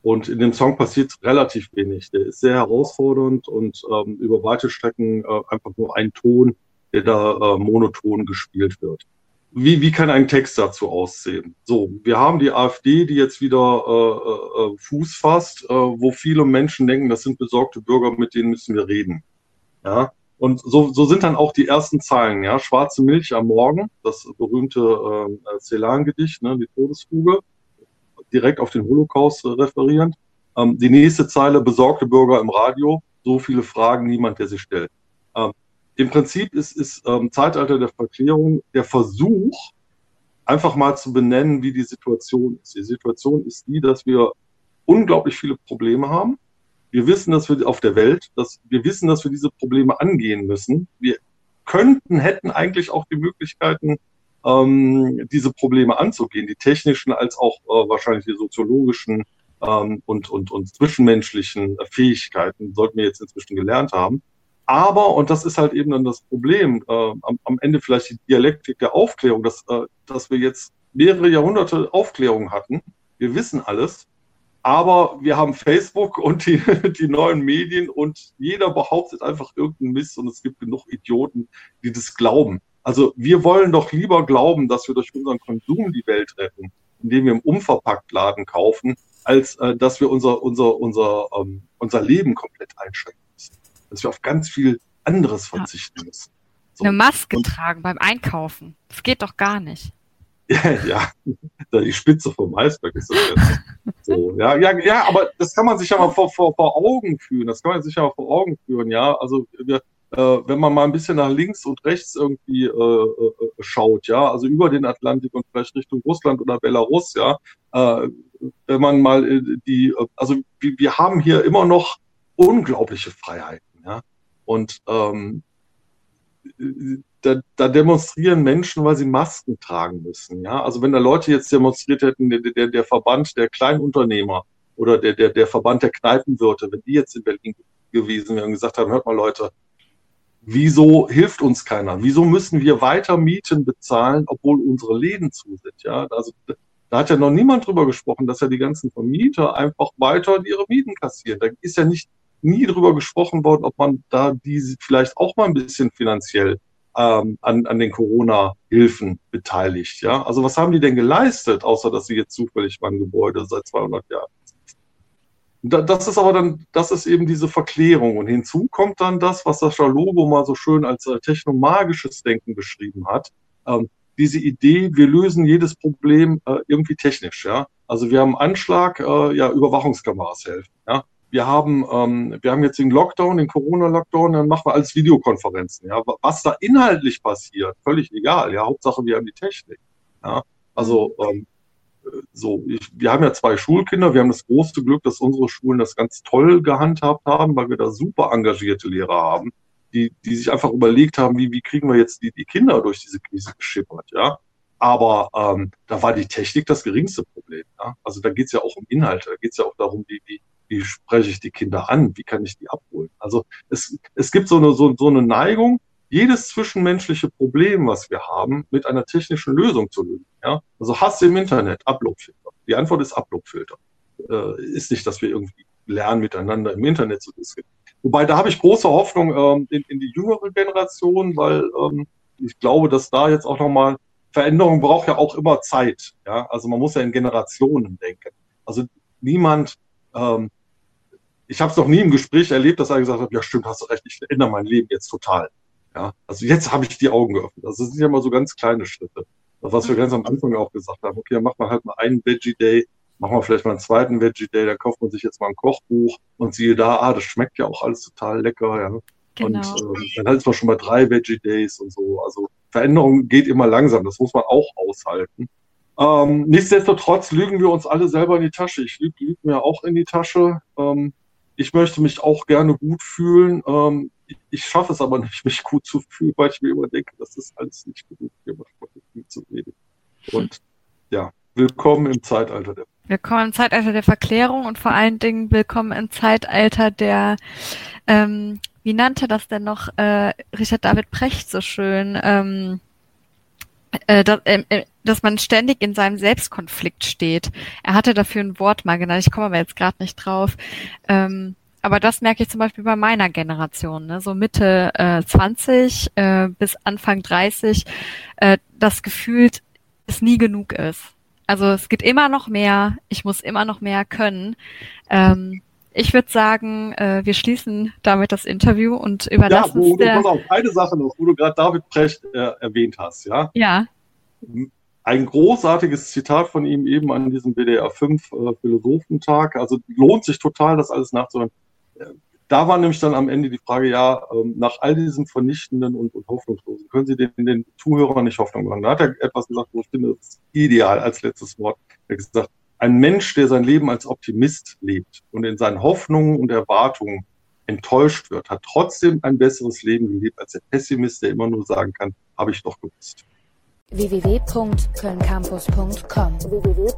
Speaker 3: Und in dem Song passiert relativ wenig. Der ist sehr herausfordernd und ähm, über weite Strecken äh, einfach nur ein Ton, der da äh, monoton gespielt wird. Wie, wie kann ein Text dazu aussehen? So, wir haben die AfD, die jetzt wieder äh, äh, Fuß fasst, äh, wo viele Menschen denken, das sind besorgte Bürger, mit denen müssen wir reden. Ja, und so, so sind dann auch die ersten Zeilen, ja. Schwarze Milch am Morgen, das berühmte äh, Celan-Gedicht, ne, die Todesfuge direkt auf den Holocaust äh, referierend. Ähm, die nächste Zeile, besorgte Bürger im Radio, so viele Fragen, niemand, der sie stellt. Ähm, Im Prinzip ist, ist ähm, Zeitalter der Verklärung der Versuch, einfach mal zu benennen, wie die Situation ist. Die Situation ist die, dass wir unglaublich viele Probleme haben. Wir wissen, dass wir auf der Welt, dass wir wissen, dass wir diese Probleme angehen müssen. Wir könnten, hätten eigentlich auch die Möglichkeiten, ähm, diese Probleme anzugehen, die technischen als auch äh, wahrscheinlich die soziologischen ähm, und, und, und zwischenmenschlichen Fähigkeiten sollten wir jetzt inzwischen gelernt haben. Aber, und das ist halt eben dann das Problem, äh, am, am Ende vielleicht die Dialektik der Aufklärung, dass, äh, dass wir jetzt mehrere Jahrhunderte Aufklärung hatten. Wir wissen alles, aber wir haben Facebook und die, die neuen Medien und jeder behauptet einfach irgendeinen Mist und es gibt genug Idioten, die das glauben. Also wir wollen doch lieber glauben, dass wir durch unseren Konsum die Welt retten, indem wir im Umverpacktladen kaufen, als äh, dass wir unser, unser, unser, ähm, unser Leben komplett einschränken müssen. Dass wir auf ganz viel anderes verzichten müssen.
Speaker 2: So. Eine Maske und, tragen beim Einkaufen. Das geht doch gar nicht.
Speaker 3: Ja, ja, die Spitze vom Eisberg ist das jetzt. So, ja, ja, ja, aber das kann man sich ja mal vor, vor, vor Augen führen. Das kann man sich ja mal vor Augen führen, ja. Also wir, wenn man mal ein bisschen nach links und rechts irgendwie äh, äh, schaut, ja, also über den Atlantik und vielleicht Richtung Russland oder Belarus, ja, äh, wenn man mal äh, die, also wir, wir haben hier immer noch unglaubliche Freiheiten, ja. Und ähm, da, da demonstrieren Menschen, weil sie Masken tragen müssen. Ja, also wenn da Leute jetzt demonstriert hätten, der, der, der Verband der Kleinunternehmer oder der, der, der Verband der Kneipenwirte, wenn die jetzt in Berlin gewesen wären und gesagt haben, hört mal Leute, wieso hilft uns keiner? Wieso müssen wir weiter Mieten bezahlen, obwohl unsere Läden zu sind? Ja, also da hat ja noch niemand drüber gesprochen, dass ja die ganzen Vermieter einfach weiter ihre Mieten kassieren. Da ist ja nicht nie drüber gesprochen worden, ob man da die vielleicht auch mal ein bisschen finanziell ähm, an, an den Corona-Hilfen beteiligt. Ja, also was haben die denn geleistet, außer dass sie jetzt zufällig beim Gebäude seit 200 Jahren das ist aber dann, das ist eben diese Verklärung. Und hinzu kommt dann das, was Sascha Lobo mal so schön als äh, technomagisches Denken beschrieben hat. Ähm, diese Idee, wir lösen jedes Problem äh, irgendwie technisch. Ja, also wir haben Anschlag, äh, ja Überwachungskameras helfen. Ja, wir haben, ähm, wir haben jetzt den Lockdown, den Corona-Lockdown, dann machen wir alles Videokonferenzen. Ja, was da inhaltlich passiert, völlig egal. Ja, Hauptsache wir haben die Technik. Ja, also ähm, so, ich, wir haben ja zwei Schulkinder. Wir haben das große Glück, dass unsere Schulen das ganz toll gehandhabt haben, weil wir da super engagierte Lehrer haben, die, die sich einfach überlegt haben, wie, wie kriegen wir jetzt die, die Kinder durch diese Krise geschippert, ja. Aber ähm, da war die Technik das geringste Problem. Ja? Also da geht's ja auch um Inhalte, da geht's ja auch darum, wie, wie, wie spreche ich die Kinder an, wie kann ich die abholen. Also es, es gibt so eine, so, so eine Neigung, jedes zwischenmenschliche Problem, was wir haben, mit einer technischen Lösung zu lösen. Ja? Also Hass im Internet, Uploadfilter. Die Antwort ist Uploadfilter. Äh, ist nicht, dass wir irgendwie lernen, miteinander im Internet zu diskutieren. Wobei, da habe ich große Hoffnung ähm, in, in die jüngere Generation, weil ähm, ich glaube, dass da jetzt auch nochmal Veränderung braucht ja auch immer Zeit. Ja? Also man muss ja in Generationen denken. Also niemand, ähm, ich habe es noch nie im Gespräch erlebt, dass er gesagt hat, ja stimmt, hast du recht, ich ändere mein Leben jetzt total. Ja, also jetzt habe ich die Augen geöffnet. Also das sind ja mal so ganz kleine Schritte. Das, was wir ganz am Anfang auch gesagt haben, okay, dann macht man halt mal einen Veggie Day, machen wir vielleicht mal einen zweiten Veggie Day, da kauft man sich jetzt mal ein Kochbuch und siehe da, ah, das schmeckt ja auch alles total lecker, ja. Genau. Und ähm, dann ist man schon mal drei Veggie Days und so. Also Veränderung geht immer langsam, das muss man auch aushalten. Ähm, nichtsdestotrotz lügen wir uns alle selber in die Tasche. Ich lüge lüg mir auch in die Tasche. Ähm, ich möchte mich auch gerne gut fühlen. Ähm, ich, schaffe es aber nicht, mich gut zu fühlen, weil ich mir immer denke, das ist alles nicht genug gemacht, zu reden. Und ja, willkommen im Zeitalter der
Speaker 2: Willkommen im Zeitalter der Verklärung und vor allen Dingen willkommen im Zeitalter der, ähm, wie nannte das denn noch äh, Richard David Precht so schön, ähm, äh, dass, äh, äh, dass man ständig in seinem Selbstkonflikt steht. Er hatte dafür ein Wort mal genannt, ich komme aber jetzt gerade nicht drauf. Ähm, aber das merke ich zum Beispiel bei meiner Generation, ne? so Mitte äh, 20 äh, bis Anfang 30, äh, das gefühlt es nie genug ist. Also es geht immer noch mehr, ich muss immer noch mehr können. Ähm, ich würde sagen, äh, wir schließen damit das Interview und überlassen
Speaker 3: ja, wo, der... Pass auf, eine Sache noch, wo du gerade David Precht äh, erwähnt hast, ja?
Speaker 2: Ja.
Speaker 3: Ein großartiges Zitat von ihm eben an diesem WDR 5 äh, Philosophentag. Also lohnt sich total, das alles nachzuhören da war nämlich dann am Ende die Frage, ja, ähm, nach all diesem Vernichtenden und, und Hoffnungslosen, können Sie den, den Zuhörern nicht Hoffnung machen? Da hat er etwas gesagt, wo ich finde, das ist ideal als letztes Wort. Er hat gesagt, ein Mensch, der sein Leben als Optimist lebt und in seinen Hoffnungen und Erwartungen enttäuscht wird, hat trotzdem ein besseres Leben gelebt als der Pessimist, der immer nur sagen kann, habe ich doch gewusst
Speaker 13: www.kölncampus.com www